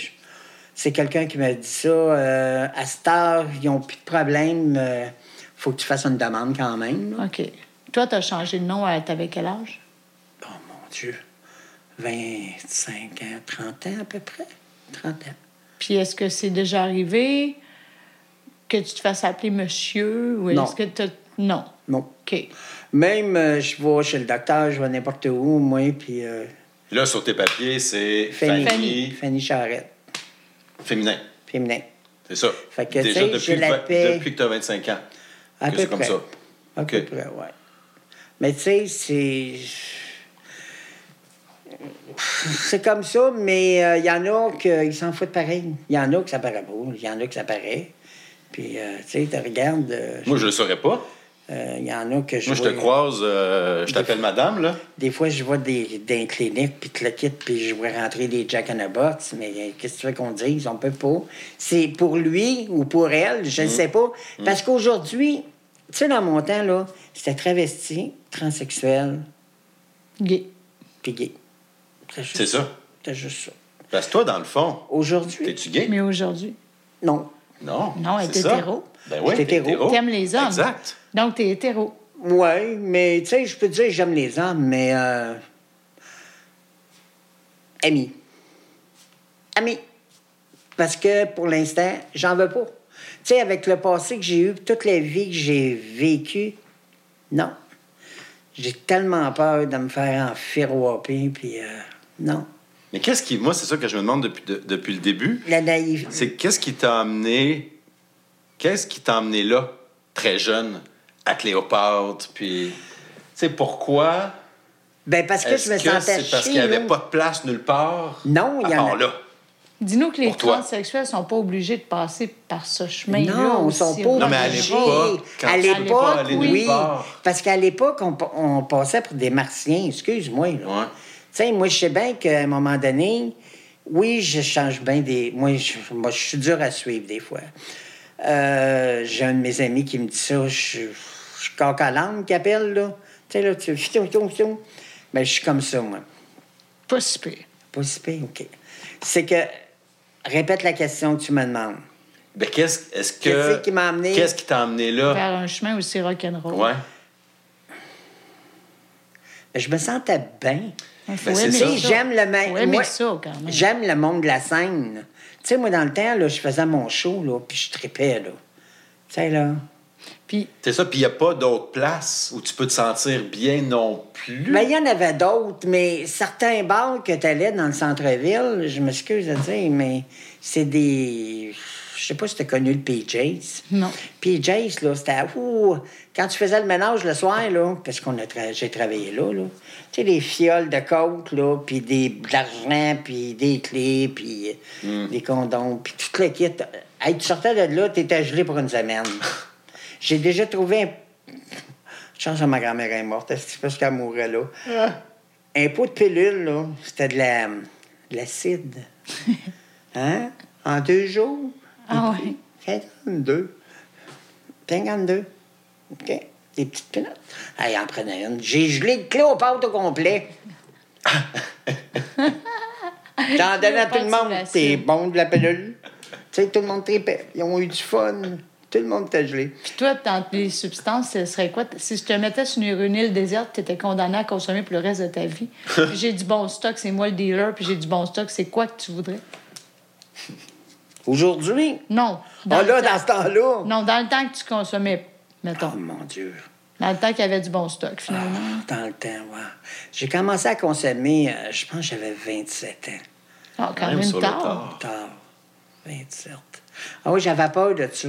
c'est quelqu'un qui m'a dit ça. euh, à cette heure, ils n'ont plus de problème. Il faut que tu fasses une demande quand même. là. OK. Toi, tu as changé de nom, à- t'avais quel âge? Oh mon Dieu. 25 ans, 30 ans à peu près. 30 ans. Puis est-ce que c'est déjà arrivé que tu te fasses appeler monsieur? Ou Non. est-ce que tu Non. Non. OK. Même, euh, je vais chez le docteur, je vais n'importe où, moi, puis euh, Là, sur tes papiers, c'est Fanny. Fanny, Fanny Charrette, féminin. féminin. C'est ça. Fait que, tu Déjà depuis, la paix. depuis que tu as 25 ans. À que peu c'est comme ça. À OK. peu près, oui. Mais tu sais, c'est. C'est comme ça, mais euh, il y en a qui s'en foutent pareil. Il y en a que ça paraît beau, il y en a que ça paraît. Puis, euh, tu sais, tu regardes. euh, Moi, je le saurais pas. euh, Il y en a que je Moi, je te croise, euh, je t'appelle madame, là. Des fois, je vois des, des cliniques, puis te le quitte, puis je vois rentrer des Jack in the Box, mais euh, qu'est-ce que tu veux qu'on dise? On peut pas. C'est pour lui ou pour elle, je ne sais pas. Parce qu'aujourd'hui, tu sais, dans mon temps, là, c'était travesti, transsexuel, Gay. puis gay. Juste C'est ça. C'était juste ça. Parce que toi, dans le fond, Aujourd'hui, t'es-tu gay? Mais aujourd'hui, non. Non. Non, elle c'est est hétéro. Ben oui, t'es hétéro. t'aimes les hommes. Exact. Donc, t'es hétéro. Oui, mais tu sais, je peux te dire, j'aime les hommes, mais. Euh... Amis. Amis. Parce que pour l'instant, j'en veux pas. Tu sais, avec le passé que j'ai eu, toute la vie que j'ai vécue, non. J'ai tellement peur de me faire enfiroiper, puis euh, non. Mais qu'est-ce qui. Moi, c'est ça que je me demande depuis, de- depuis le début. La naïveté. C'est qu'est-ce qui t'a amené. Qu'est-ce qui t'a amené là, très jeune, à Cléopâtre, puis. Tu sais, pourquoi? Ben, parce que je me que sentais c'est parce qu'il n'y avait là. pas de place nulle part? Non, il y en a- là. Dis-nous que les transsexuels sont pas obligés de passer par ce chemin-là. Non, ils aussi, sont pas Non, mais à obligés. l'époque, À oui. part. Parce qu'à l'époque, on, pa- on passait pour des martiens. Excuse-moi. Ouais. Tu sais, moi, je sais bien qu'à un moment donné, oui, je change bien des. Moi, je, moi, je suis dur à suivre des fois. Euh, J'ai un de mes amis qui me dit ça. Je suis coq à l'âne qui appelle, là. Tu sais, là, tu. Ben, je suis comme ça, moi. Pas si pire. Pas si pire, OK. C'est que. Répète la question que tu me demandes. Ben, qu'est-ce est-ce que. Qu'est-ce qui m'a amené? Qu'est-ce qui t'a amené là? Vers un chemin aussi rock'n'roll. Ouais. Ben, je me sentais bien. Ben, j'aime le même. Faut aimer moi, ça, quand même. J'aime le monde de la scène. Tu sais, moi, dans le temps, là, je faisais mon show, là, puis je tripais, là. Tu sais, là. Puis, C'est ça, puis il n'y a pas d'autre place où tu peux te sentir bien non plus. Ben, il y en avait d'autres, mais certains bars que tu allais dans le centre-ville, je m'excuse de dire, mais c'est des. Je sais pas si tu as connu le PJ's. Non. PJ's, là, c'était. Quand tu faisais le ménage le soir, là, parce qu'on a tra- j'ai travaillé là, là, tu sais, des fioles de coke, là, puis des, de l'argent, puis des clés, puis euh, des condoms, puis tout le kit. Hey, tu sortais de là, tu étais gelé pour une semaine. J'ai déjà trouvé un Chance que ma grand-mère est morte, c'est parce qu'elle mourrait là? Un pot de pilule, là, c'était de la, de l'acide. hein? En deux jours? ah ouais. 52. 52. OK? Des petites pinottes. Elle en prenait une. J'ai gelé le Cléopâtre au complet. J'en donnais à tout le monde. C'est bon de la pilule. Tu sais, tout le monde tripait. Ils ont eu du fun. Tout le monde était gelé. Puis toi, dans les substances, ce serait quoi? Si je te mettais sur une, île déserte, tu étais condamné à consommer pour le reste de ta vie. Puis j'ai du bon stock, c'est moi le dealer, puis j'ai du bon stock, c'est quoi que tu voudrais? Aujourd'hui, Non. ah le là, temps- dans ce temps-là? Non, dans le temps que tu consommais, mettons. Oh mon Dieu. Dans le temps qu'il y avait du bon stock, finalement. Dans le temps, ouais. J'ai commencé à consommer, euh, je pense que j'avais 27 ans. Ah, quand Même tard. tard. Tard. 27. Ah oui, j'avais peur de ça.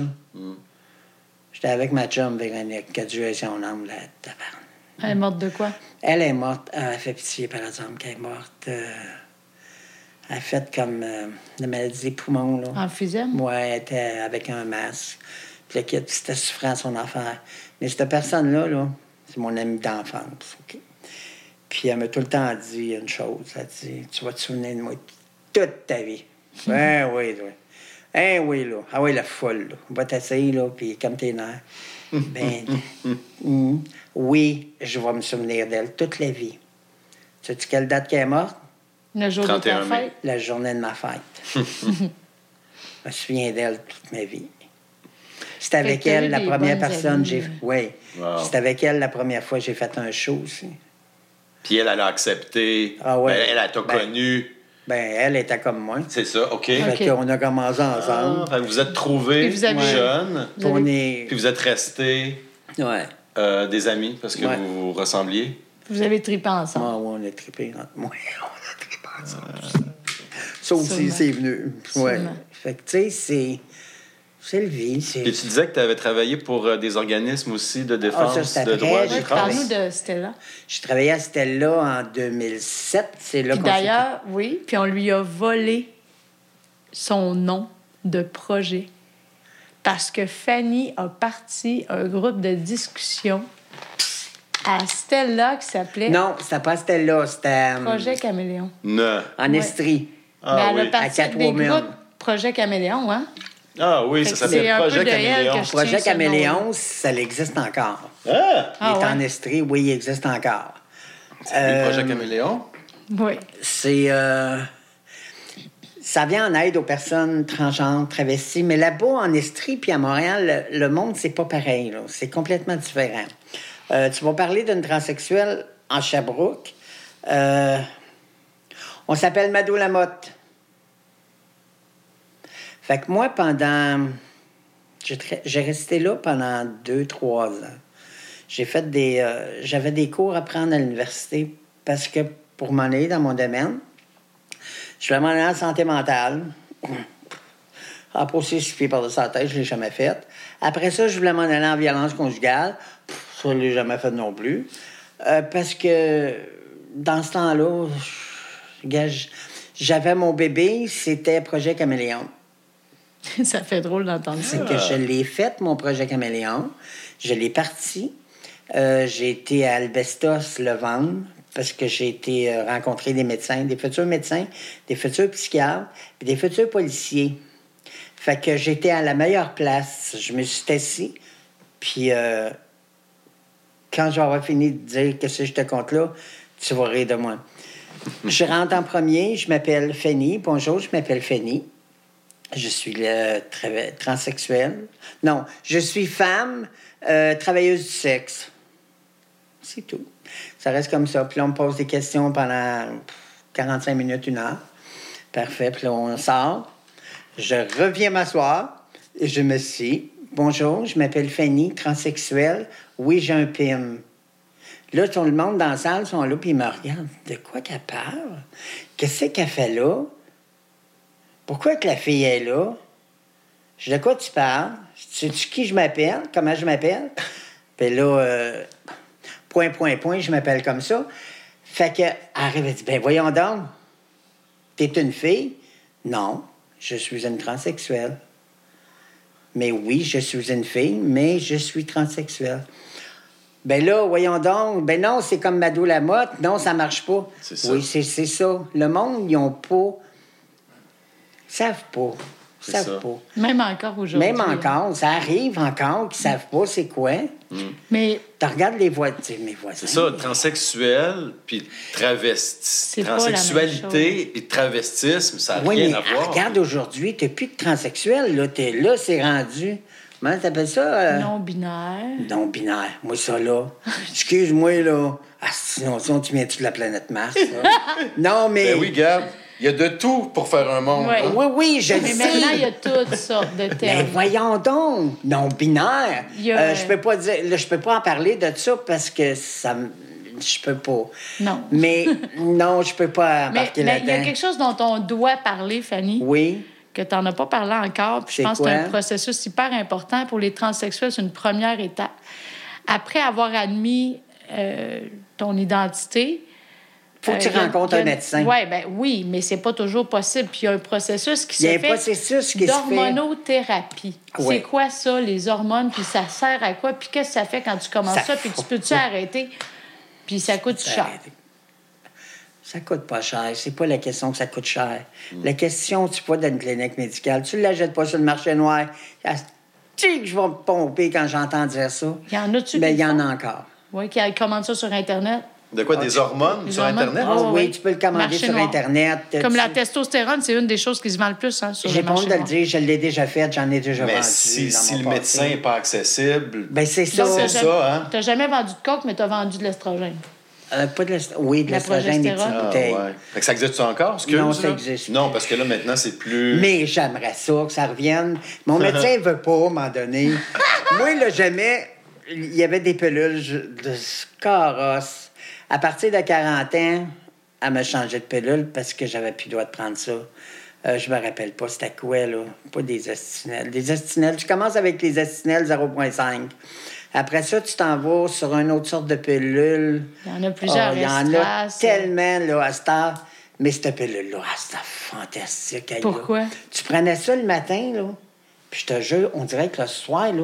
J'étais avec ma chum Véronique, qui a dû être son âme, la tabarne. Elle est morte de quoi? Elle est morte. Elle a fait pitié, par exemple, qu'elle est morte. euh, elle a fait comme euh, la maladie des poumons, là. Emphysème? Moi, elle était avec un masque. Puis le kid, c'était souffrant son affaire. Mais cette personne-là, là, c'est mon ami d'enfance. OK? Puis elle m'a tout le temps dit une chose. Elle dit Tu vas te souvenir de moi toute ta vie. Ben oui, oui. Eh oui, là. Ah oui, la folle, là. Va t'asseoir, là, puis comme t'es nerfs. Ben, hum, oui, je vais me souvenir d'elle toute la vie. Sais-tu quelle date qu'elle est morte? Le jour de 31 ta fête. La journée de ma fête. je me souviens d'elle toute ma vie. C'est avec elle la première personne j'ai. Oui. Wow. C'est avec elle la première fois que j'ai fait un show aussi. Puis elle, elle a accepté. Ah ouais. Ben, elle, elle t'a Ben- connu. Ben, elle était comme moi. C'est ça, OK. Fait qu'on a commencé ensemble. Ah, fait que vous êtes trouvés vous avez- jeunes, Puis on est. puis vous êtes restés Ouais. euh, des amis parce que Ouais. vous vous ressembliez? Vous avez tripé ensemble. Ah, ouais, on a trippé entre moi. on a trippé ensemble. Ça aussi, Sûrement. c'est venu. Ouais. Fait que, tu sais, c'est. C'est le vie. c'est- Et tu disais que tu avais travaillé pour euh, des organismes aussi de défense Ah, ça, c'était de droits des trans. Parle-nous de Stella. J'ai travaillé à Stella en 2007. C'est là Puis qu'on s'est- d'ailleurs, oui, puis on lui a volé son nom de projet. Parce que Fanny a parti un groupe de discussion à Stella qui s'appelait Non, c'était pas Stella, c'était euh, Projet Caméléon. Ne. en Ouais. Estrie. Ah Mais elle oui. a parti À des groupes Projet Caméléon, hein? Ah oui, Fait ça s'appelle c'est un peu Projet Caméléon. Projet Caméléon, ça existe encore. Ah! Ah il est ouais? en Estrie, oui, il existe encore. C'est Euh, le Projet Caméléon? Oui. C'est. euh, ça vient en aide aux personnes transgenres, travesties, mais là-bas, en Estrie puis à Montréal, le, le monde, c'est pas pareil. là. C'est complètement différent. Euh, tu vas parler d'une transsexuelle en Sherbrooke. Euh, on s'appelle Mado Lamotte. Fait que moi, pendant. J'ai resté là pendant deux, trois ans. J'ai fait des. euh, J'avais des cours à prendre à l'université parce que pour m'en aller dans mon domaine, je voulais m'en aller en santé mentale. En pieds par-dessus la tête, je ne l'ai jamais fait. Après ça, je voulais m'en aller en violence conjugale. Ça, je ne l'ai jamais fait non plus. Euh, parce que dans ce temps-là, j'avais mon bébé, c'était Projet Caméléon. ça fait drôle d'entendre ça. C'est que je l'ai fait, mon projet Caméléon. Je l'ai parti. Euh, j'ai été à Albestos le vendre parce que j'ai été euh, rencontrer des médecins, des futurs médecins, des futurs psychiatres, puis des futurs policiers. Fait que j'étais à la meilleure place. Je me suis assis, puis euh, quand avoir fini de dire que si je te compte là, tu vas rire de moi. Je rentre en premier, je m'appelle Fanny. Bonjour, je m'appelle Fanny. Je suis le trava- transsexuel. Non, je suis femme, euh, travailleuse du sexe. C'est tout. Ça reste comme ça. Puis là, on me pose des questions pendant pff, 45 minutes, une heure. Parfait. Puis là, on sort. Je reviens m'asseoir et je me suis. Bonjour, je m'appelle Fanny, transsexuelle. Oui, j'ai un PIM. Là, tout le monde dans la salle sont là, puis ils me regardent. De quoi qu'elle parle? Qu'est-ce qu'elle fait là? Pourquoi que la fille est là? Je dis, de quoi tu parles? Sais-tu qui je m'appelle? Comment je m'appelle? Puis là, euh, point, point, point, je m'appelle comme ça. Fait que, elle arrive, elle dit, ben voyons donc, t'es une fille? Non, je suis une transsexuelle. Mais oui, je suis une fille, mais je suis transsexuelle. Ben là, voyons donc. Ben non, c'est comme Mado Lamotte. Non, ça marche pas. C'est ça. Oui, c'est c'est ça. Le monde, ils ont pas. Ils savent pas. Savent ça. pas. Même encore aujourd'hui. Même encore, ça arrive encore qu'ils savent pas c'est quoi. Mais Tu regardes les voisins, mes voisins. C'est ça, transsexuel puis travesti. C'est pas la même Transsexualité et travestisme, ça n'a Oui, rien mais à voir. regarde aujourd'hui, t'es plus de transsexuel, là. T'es là, c'est rendu. Comment t'appelles ça? euh? non-binaire. Non binaire. Moi, ça, là. Excuse-moi, là. Ah, sinon, sinon, tu viens-tu de la planète Mars, là? non, mais. Ben oui, Gab, il y a de tout pour faire un monde. Ouais. hein. Oui, oui, je le Mais sais. maintenant, il y a toutes sortes de termes. voyons donc, non binaire. Il y a- Euh, je peux pas dire, là, je peux pas en parler de ça parce que ça, je peux pas. Non. Mais non, je peux pas Mais embarquer mais il y a là-dedans. quelque chose dont on doit parler, Fanny, Oui, que tu n'en as pas parlé encore. Puis je pense que c'est un processus hyper important pour les transsexuels. C'est une première étape. Après avoir admis euh, ton identité. Faut que tu rencontres un médecin. Ouais, ben, oui, mais c'est pas toujours possible. Puis il y a un processus qui Il y a se un fait processus qui se fait. d'hormonothérapie. Ouais. C'est quoi ça, les hormones? Puis ça sert à quoi? Puis qu'est-ce que ça fait quand tu commences Ça ça? Puis tu peux-tu arrêter? Puis ça coûte cher. Ça coûte pas cher. C'est pas la question que ça coûte cher. La question, tu vas dans une clinique médicale, tu ne l'achètes pas sur le marché noir. Tu que je vais me pomper quand j'entends dire ça. Y en a-tu Ben, qui il y en a encore. Oui, qui commandent ça sur Internet. De quoi, des hormones Des sur hormones? Internet? Ah, Ah oui, tu peux le commander Marché sur noir. Internet. Comme Tu- la testostérone, c'est une des choses qui se vend le plus hein, sur J'ai honte de le dire, je l'ai déjà fait, j'en ai déjà Mais vendu. si, dans si mon le passé. médecin n'est pas accessible, Ben, c'est ça. C'est jamais- hein? T'as jamais vendu de coke, mais t'as vendu de l'estrogène. Euh, pas de Oui, de La l'estrogène, des petites progestérone. Ah, bouteilles. ouais. Fait que ça existe encore, Non, ça existe Non, parce que là, maintenant, c'est plus... Mais j'aimerais ça, que ça revienne. Mon médecin veut pas, à un moment donné. Moi, là, jamais... Il y avait des pilules je- de carrosse. À partir de 40 ans, elle m'a changé de pilule parce que j'avais plus le droit de prendre ça. Euh, je me rappelle pas c'était quoi, là? Pas des estinelles. Des estinelles. Tu commences avec les estinelles 0,5. Après ça, tu t'en vas sur une autre sorte de pilule. Il y en a plusieurs, Ah, Il y en a tellement, là, à cette heure. Mais cette pilule-là, ah, c'était fantastique. elle, là. Pourquoi? Tu prenais ça le matin, là, puis je te jure, on dirait que le soir, là,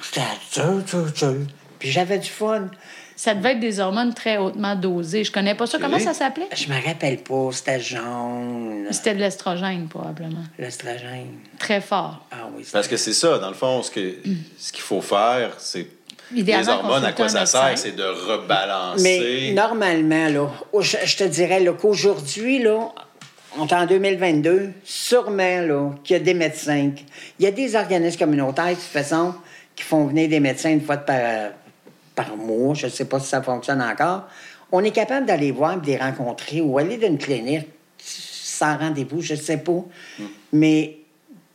c'était dur, dur, dur. Puis j'avais du fun. Ça devait être des hormones très hautement dosées. Je connais pas ça. Comment ça s'appelait? Je me rappelle pas, c'était jaune, C'était de l'estrogène, probablement. l'estrogène. Très fort. Ah oui, Parce que c'est ça, dans le fond, ce que ce qu'il faut faire, c'est... Les hormones, à quoi ça sert? C'est de rebalancer. Mais normalement, là, je, je te dirais là, qu'aujourd'hui, là, on est en 2022, sûrement là, qu'il y a des médecins. Il y a des organismes communautaires, de toute façon, qui font venir des médecins une fois de par, par mois. Je ne sais pas si ça fonctionne encore. On est capable d'aller voir, de les rencontrer ou aller dans une clinique sans rendez-vous, je ne sais pas. Mais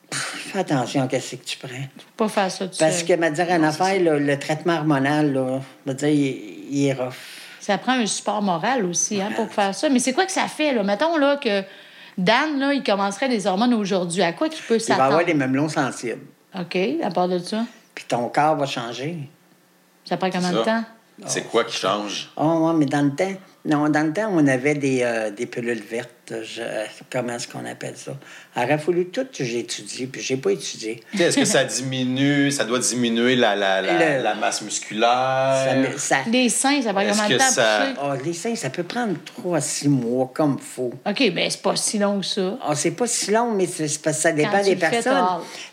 pff, fais attention à ce que tu prends? Pas faire ça tout Parce que, me dire une affaire, le traitement hormonal, là, me dire, il, il est rough. Ça prend un support moral aussi hein, pour faire ça. Mais c'est quoi que ça fait? Là? Mettons là, que Dan, là, il commencerait des hormones aujourd'hui. À quoi qu'il peut Il va s'attendre? avoir des mamelons sensibles. OK, à part de ça? Puis ton corps va changer. Ça prend combien de temps? C'est quoi qui change? Oh, ouais, mais dans le temps, non, dans le temps, on avait des, euh, des pilules vertes. Je- comment est-ce qu'on appelle ça? Il aurait fallu tout j'ai étudié, puis j'ai pas étudié. Est-ce que ça diminue, ça doit diminuer la, la, la, Le- la masse musculaire? Ça, me- ça- Les seins, ça prend combien de temps à ça-? Ah, les seins, ça peut prendre trois à six mois, comme il faut. OK, bien, c'est pas si long que ça. Ah, c'est pas si long, mais c'est c'est parce que ça dépend Quand tu des personnes.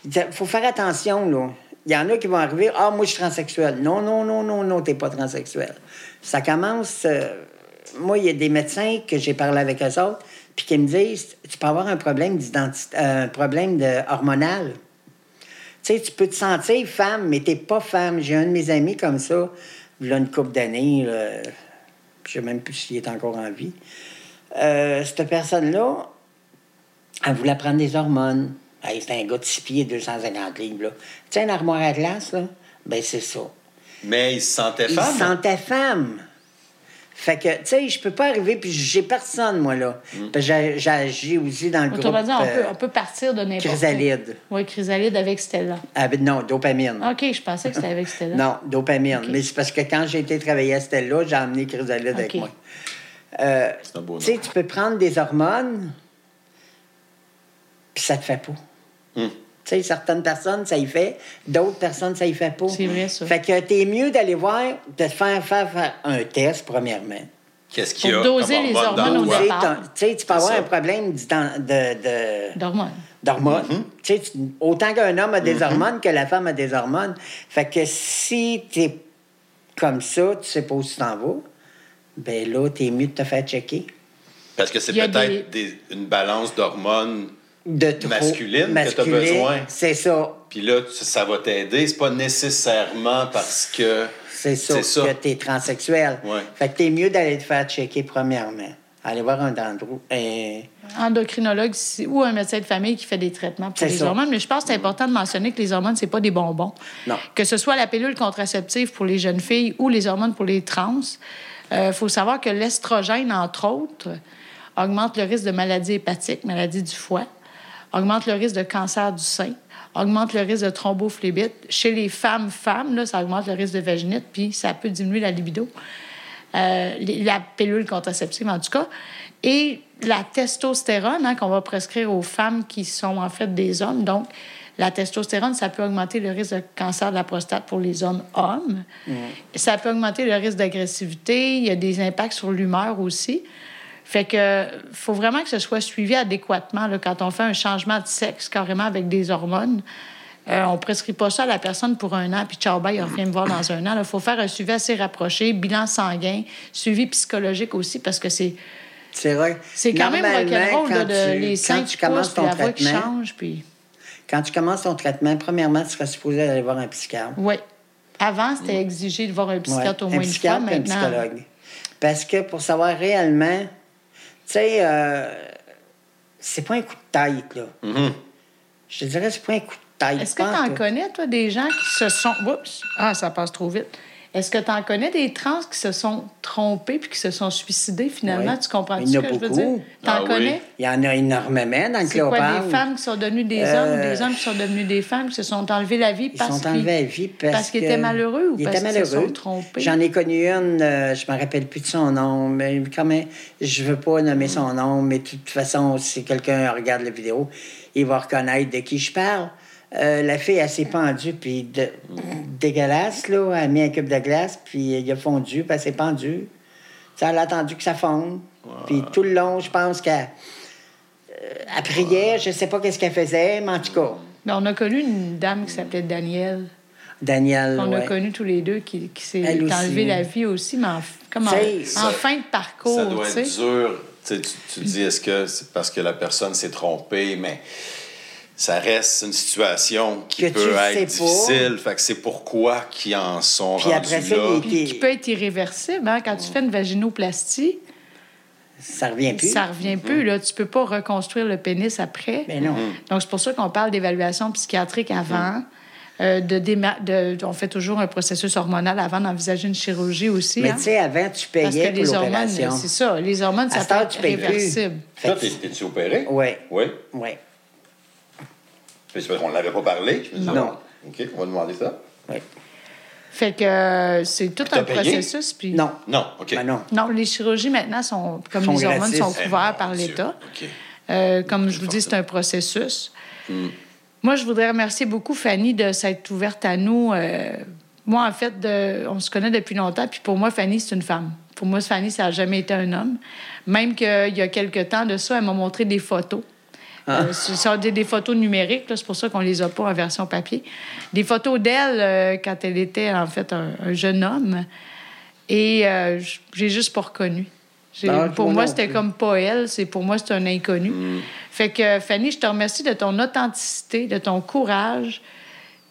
Il faut faire attention, là. Il y en a qui vont arriver, ah, moi, je suis transsexuel. Non, non, non, non, non, t'es pas transsexuel. Ça commence. euh, moi, il y a des médecins que j'ai parlé avec eux autres, puis qui me disent, tu peux avoir un problème d'identité, un problème hormonal. Tu sais, tu peux te sentir femme, mais t'es pas femme. J'ai un de mes amis comme ça, il a une couple d'années, là, je sais même plus s'il est encore en vie. Euh, cette personne-là, elle voulait prendre des hormones. Hey, C'était un gars de 6 pieds, 250 livres. Là. Tu sais, une armoire à glace, là? Ben, c'est ça. Mais il se sentait Il femme? se sentait femme. Fait que, tu sais, je peux pas arriver, puis j'ai personne, moi, là. Mm. Parce que j'ai- j'agis aussi dans le groupe. Autrement dit, on, euh, peut, on peut partir de n'importe. Chrysalide. Oui, chrysalide avec Stella. ah, ben, non, dopamine. OK, je pensais que c'était avec Stella. Non, dopamine. Mais c'est parce que quand j'ai été travailler à Stella, j'ai emmené Chrysalide avec moi. Euh, C'est un beau nom. tu sais, tu peux prendre des hormones, puis ça te fait pas. Tu sais, certaines personnes, ça y fait. D'autres personnes, ça y fait pas. C'est vrai, ça. Fait que t'es mieux d'aller voir, de te faire, faire, faire un test, premièrement. Qu'est-ce qu'il y a Pour doser les hormones? Tu sais, tu sais, tu peux avoir ça. un problème d'ident- de, de, D'hormones. d'hormones. Tu sais, tu- autant qu'un homme a des hormones que la femme a des hormones. Fait que si tu es comme ça, tu sais pas où tu t'en vas, ben là, t'es mieux de te faire checker. Parce que c'est peut-être des- une balance d'hormones, De trop- Masculine que t'as besoin. C'est ça. puis là, tu- ça va t'aider. C'est pas nécessairement parce que... C'est ça, que t'es transsexuel. Ouais. Fait que t'es mieux d'aller te faire checker premièrement. Aller voir un dendro. Un... Endocrinologue si- ou un médecin de famille qui fait des traitements pour C'est les ça. hormones. Mais je pense que c'est important de mentionner que les hormones, c'est pas des bonbons. Non. Que ce soit la pilule contraceptive pour les jeunes filles ou les hormones pour les trans, il faut savoir que l'estrogène, entre autres, augmente le risque de maladies hépatiques, maladie du foie, augmente le risque de cancer du sein, augmente le risque de thrombophlébite. Chez les femmes, femmes, là, ça augmente le risque de vaginite, puis ça peut diminuer la libido. Euh, la pilule contraceptive, en tout cas. Et la testostérone, hein, qu'on va prescrire aux femmes qui sont en fait des hommes. Donc, la testostérone, ça peut augmenter le risque de cancer de la prostate pour les hommes hommes. Ça peut augmenter le risque d'agressivité. Il y a des impacts sur l'humeur aussi. Fait que faut vraiment que ce soit suivi adéquatement là, quand on fait un changement de sexe carrément avec des hormones. Euh, on ne prescrit pas ça à la personne pour un an, puis ciao, bye, il revient me voir dans un an. Il faut faire un suivi assez rapproché, bilan sanguin, suivi psychologique aussi, parce que c'est C'est vrai. c'est quand même rock'n'roll, quand de, tu- les quand tu commences puis ton la voix qui traitement, change, puis... Quand tu commences ton traitement, premièrement, tu serais supposé aller voir un psychiatre. Oui. Avant, c'était exigé de voir un psychiatre Ouais, au moins un une fois. psychiatre et un Maintenant, psychologue. Parce que pour savoir réellement, sais, euh, c'est pas un coup de tête, là. Mhm. Je te dirais, c'est pas un coup de tête. Est-ce que tu en connais, toi, des gens qui se sont. Oups! Ah, ça passe trop vite. Est-ce que tu en connais des trans qui se sont trompés puis qui se sont suicidés finalement? Oui. Tu comprends Il ce y en que a je veux beaucoup. dire? T'en Ah oui. Il y en a énormément dans le C'est quoi, des femmes qui sont devenues des Euh, hommes ou des hommes qui sont devenus des femmes qui se sont enlevés la vie Ils parce sont qu'ils vie parce, parce qu'ils étaient malheureux ou ils parce étaient qu'ils se sont trompés? J'en ai connu une, euh, je me rappelle plus de son nom, mais quand même, je veux pas nommer son nom, mais de toute façon, si quelqu'un regarde la vidéo, il va reconnaître de qui je parle. Euh, la fille, elle s'est pendue, puis de- dégueulasse, là. Elle a mis un cube de glace, puis il a fondu, puis elle s'est pendue. Ça, elle a attendu que ça fonde. Puis tout le long, je pense qu'elle euh, elle priait, je sais pas qu'est-ce qu'elle faisait, mais en tout cas, Mais on a connu une dame qui s'appelait Danielle. Daniel, On a connu tous les deux qui, qui s'est enlevé la vie aussi, mais en, comme en, fin de parcours. Ça doit tu être dur. Tu dis, est-ce que c'est parce que la personne s'est trompée, mais ça reste une situation qui Que peut être pas. difficile. Fait que c'est pourquoi qu'ils en sont Puis après rendus ça, là. Puis qui peut être irréversible. Hein? Quand tu fais une vaginoplastie, Ça revient plus. ça revient plus. Là. Tu peux pas reconstruire le pénis après. Mais non. Donc, c'est pour ça qu'on parle d'évaluation psychiatrique avant. euh, de, déma- de- on fait toujours un processus hormonal avant d'envisager une chirurgie aussi. Mais hein. tu sais, avant, tu Parce payais que pour les hormones, l'opération. c'est ça. Les hormones, À ça peut être tu payes plus. réversible. Toi, t'es-tu opéré? Oui, Oui. oui, Parce qu'on ne l'avait pas parlé. Je me dis, Non. OK, on va demander ça. oui. Fait que euh, c'est tout un payé? processus. Puis... Non. Non, OK. Ben non. Non, les chirurgies maintenant sont, comme Sont les hormones, gratis. sont Eh, couvertes par Dieu. l'État. OK. Euh, comme je vous dis, c'est un processus. Hmm. Moi, je voudrais remercier beaucoup Fanny de s'être ouverte à nous. Euh, moi, en fait, de- on se connaît depuis longtemps, puis pour moi, Fanny, c'est une femme. Pour moi, Fanny, ça n'a jamais été un homme. Même qu'il y a quelque temps de ça, elle m'a montré des photos. Ah. Euh, ce sont des, des photos numériques, c'est pour ça qu'on les a pas en version papier. Des photos d'elle euh, quand elle était, en fait, un, un jeune homme. Et euh, j'ai juste pas reconnu. Ah, pour moi c'était comme pas elle, c'est pour moi, c'est un inconnu. Fait que, Fanny, je te remercie de ton authenticité, de ton courage,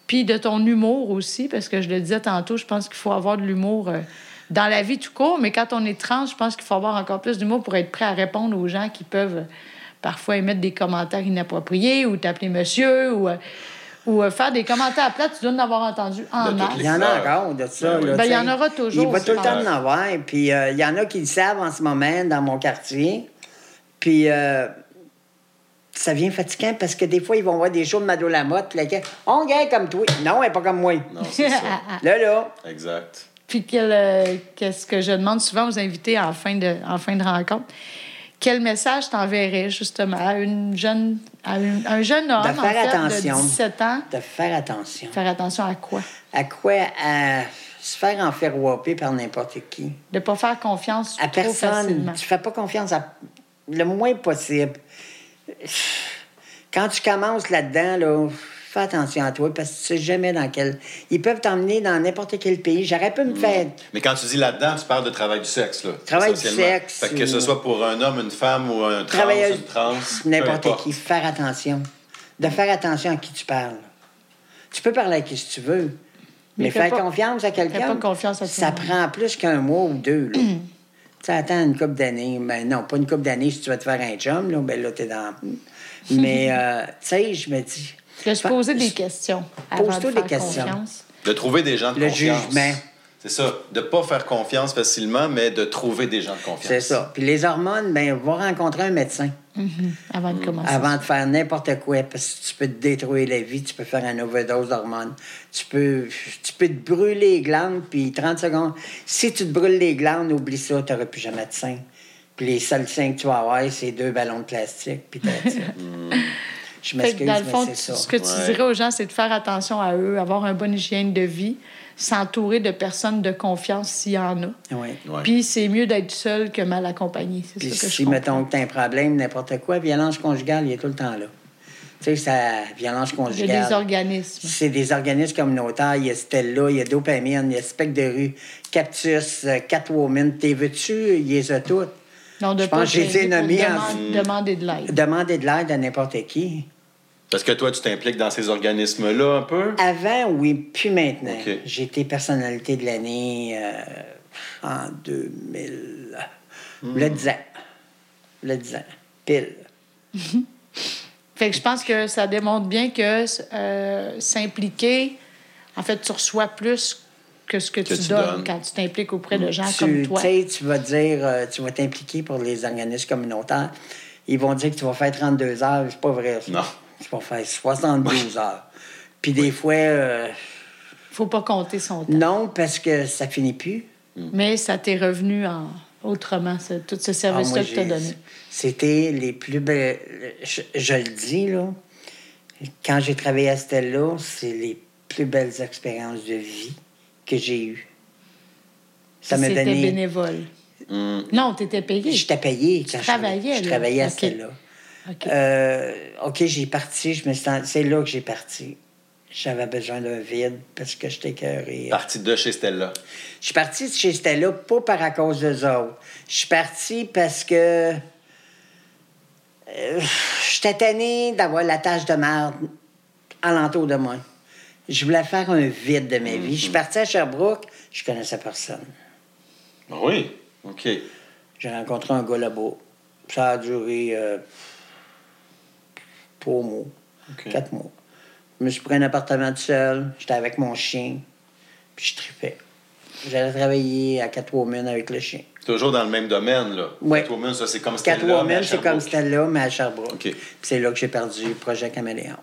puis de ton humour aussi, parce que je le disais tantôt, je pense qu'il faut avoir de l'humour euh, dans la vie tout court, mais quand on est trans, je pense qu'il faut avoir encore plus d'humour pour être prêt à répondre aux gens qui peuvent parfois émettre des commentaires inappropriés ou t'appeler monsieur ou, euh, ou euh, faire des commentaires plats. Tu dois en avoir entendu en masse. Il y en a encore de ça. Ben là, Ben, il y en aura toujours, Il va tout le temps en avoir. Puis euh, il y en a qui le savent en ce moment dans mon quartier. Puis euh, ça vient fatigant parce que des fois, ils vont voir des shows de Mado Lamotte. Là, on gagne comme toi. Non, elle n'est pas comme moi. Non, c'est ça. Là, là. Exact. Puis quel, euh, qu'est-ce que je demande souvent aux invités en fin de, en fin de rencontre? Quel message t'enverrais justement à une jeune, à une- un jeune homme De en faire fait, attention. de 17 ans? De faire attention. Faire attention à quoi? À quoi? À se faire enferroper par n'importe qui. De pas faire confiance À trop personne. facilement. Tu fais pas confiance à le moins possible. Quand tu commences là-dedans, là, fais attention à toi parce que tu sais jamais dans quel. Ils peuvent t'emmener dans n'importe quel pays. J'aurais pu me faire. Mais quand tu dis là-dedans, tu parles de travail du sexe, là. Travail du sexe Fait que, que ce soit pour un homme, une femme ou un trans, une trans. n'importe importe. qui. Faire attention. De faire attention à qui tu parles. Tu peux parler à qui tu veux. Mais Mais, fais faire pas- confiance à quelqu'un. fais pas confiance à tout Ça prend plus qu'un mois ou deux. là. tu attends une couple d'années. Ben non, pas une couple d'années si tu vas te faire un chum, là, ben là, t'es dans. Mais, euh, tu sais, je me dis. De se poser des questions. Pose-toi de des questions. confiance. De trouver des gens de Le confiance. jugement. C'est ça. De ne pas faire confiance facilement, mais de trouver des gens de confiance. C'est ça. Puis les hormones, ben va rencontrer un médecin Avant de commencer. avant de faire n'importe quoi, parce que tu peux te détruire la vie, tu peux faire une overdose d'hormones. Tu peux, tu peux te brûler les glandes, puis 30 secondes. Si tu te brûles les glandes, oublie ça, tu n'auras plus jamais de sein. Puis les seuls seins que tu vas avoir, c'est deux ballons de plastique, puis. Je m'excuse, dans le mais fond, c'est ça. ce que tu Ouais. dirais aux gens, c'est de faire attention à eux, avoir un bonne hygiène de vie, s'entourer de personnes de confiance s'il y en a. Oui. Ouais. Puis c'est mieux d'être seul que mal accompagné. C'est Puis ça que si, je mettons, que tu as un problème, n'importe quoi, violence conjugale, il est tout le temps là. Tu sais, ça, violence Il y a conjugale. des organismes. C'est des organismes communautaires. Il y a Stella, il y a Dopamine, il y a Spec de rue, Cactus, euh, Catwoman. T'es veux-tu? Il les a toutes. Non, de Je pas pense que j'ai été nommé en- demand- demander de l'aide. Demander de l'aide à n'importe qui. Parce que toi, tu t'impliques dans ces organismes-là un peu? Avant, oui, puis maintenant. OK. J'ai été personnalité de l'année euh, en 2000. Le 10 ans. Le 10 ans. Pile. Fait que je pense que ça démontre bien que euh, s'impliquer, en fait, tu reçois plus que ce que, Que tu, tu donnes, donnes. quand tu t'impliques auprès de gens tu, comme toi. tu sais, tu vas dire, euh, tu vas t'impliquer pour les organismes communautaires. Ils vont dire que tu vas faire 32 heures. C'est pas vrai. ça. Non. Tu vas faire 72 heures. Puis des fois, euh, faut pas compter son temps. non, parce que ça finit plus. Mais ça t'est revenu en autrement, ce- tout ce Ah, service-là que tu as donné. C'était les plus belles. Je, je le dis, là. Quand j'ai travaillé à Stella, c'est les plus belles expériences de vie que j'ai eues. Ça m'a donné. bénévole. Hmm. Non, tu étais payé. J'étais payé quand je- travaillais, je, là. travaillais à. Stella. OK. Euh, OK, j'ai parti, je me c'est là que j'ai parti. J'avais besoin d'un vide parce que j'étais écœuré. Partie de chez Stella. Je suis parti de chez Stella, pas par à cause d'eux autres. Je suis parti parce que. euh, J'étais tanné d'avoir la tâche de merde alentour de moi. Je voulais faire un vide de ma vie. Je suis parti à Sherbrooke, je connaissais personne. Ah Oui? OK. J'ai rencontré un gars là-bas. Ça a duré euh, trois mois, quatre mois. Je me suis pris un appartement tout seul. J'étais avec mon chien. Puis je tripais. J'allais travailler à Catwoman avec le chien. Toujours dans le même domaine, là. Oui. Catwoman, ça, c'est comme Stella. mais à Catwoman, c'est comme Sherbrooke. c'était là, mais à Sherbrooke. OK. Puis c'est là que j'ai perdu le projet Caméléon.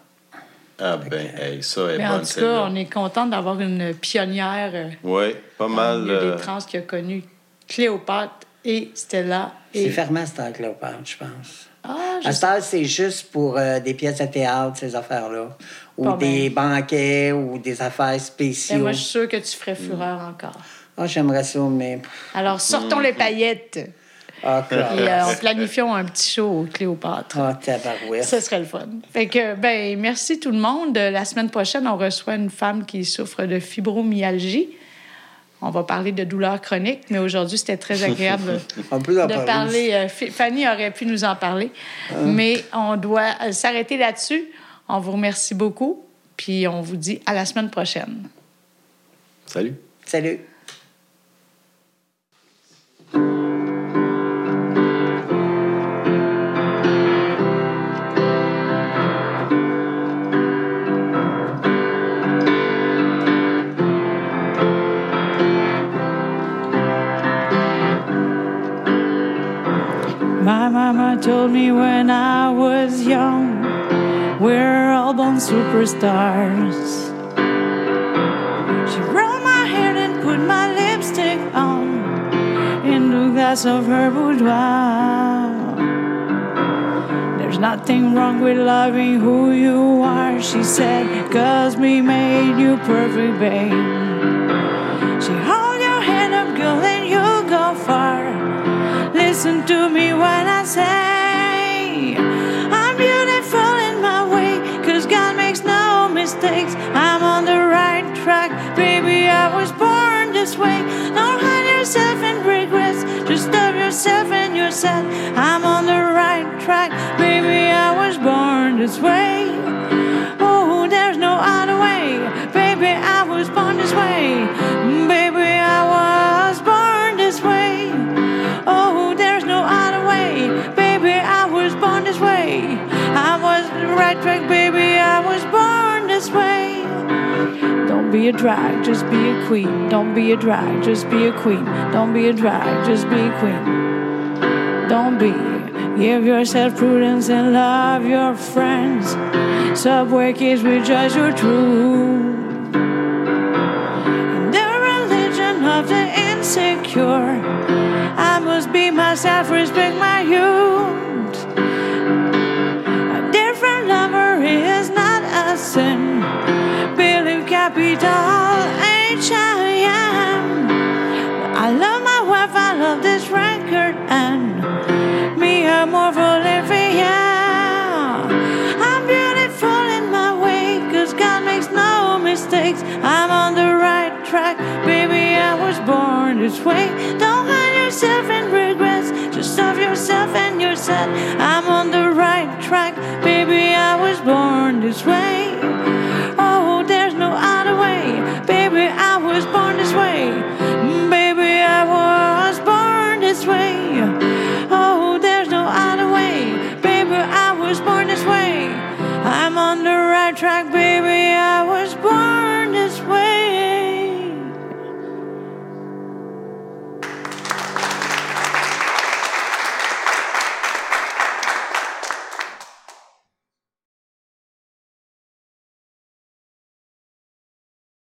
Ah, ben, hey, ça est Mais en bonne, tout celle-là. cas, on est content d'avoir une pionnière euh, Oui, pas mal. euh, des trans qui a connu Cléopâtre et Stella. C'est Et... fermé à cette heure, Cléopâtre, je pense. Ah, À heure, c'est juste pour euh, des pièces de théâtre, ces affaires-là. Ou Pas des bien. banquets, ou des affaires Mais spéciales. moi, je suis sûre que tu ferais fureur encore. Ah, j'aimerais ça, mais. Alors, sortons les paillettes Ah, et euh, on planifions un petit show au Cléopâtre. Ah, tabarouette. Ce serait le fun. Fait que, ben, merci tout le monde. La semaine prochaine, on reçoit une femme qui souffre de fibromyalgie. On va parler de douleurs chroniques, mais aujourd'hui, c'était très agréable On peut en de parler. parler. euh, Fanny aurait pu nous en parler, mais on doit euh, s'arrêter là-dessus. On vous remercie beaucoup, puis on vous dit à la semaine prochaine. Salut. Salut. Mama told me when I was young, we're all born superstars. She rolled my hair and put my lipstick on in the glass of her boudoir. There's nothing wrong with loving who you are, she said, cause we made you perfect, babe. Say I'm beautiful in my way, cause God makes no mistakes. I'm on the right track, baby. I was born this way. Don't hide yourself in regrets, just love yourself and yourself. I'm on the right track, baby. I was born this way. Oh, there's no other be a drag, just be a queen. Don't be a drag, just be a queen. Don't be a drag, just be a queen. Don't be. Give yourself prudence and love your friends. Subway kids, judge your truth. In the religion of the insecure, I must be myself, respect my youth. was born this way. Don't hide yourself in regrets. Just love yourself and you're set. I'm on the right track, baby. I was born this way. Oh, there's no other way, baby. I was born this way. Baby, I was born this way. Oh, there's no other way, baby. I was born this way. I'm on the right track, baby. I was born.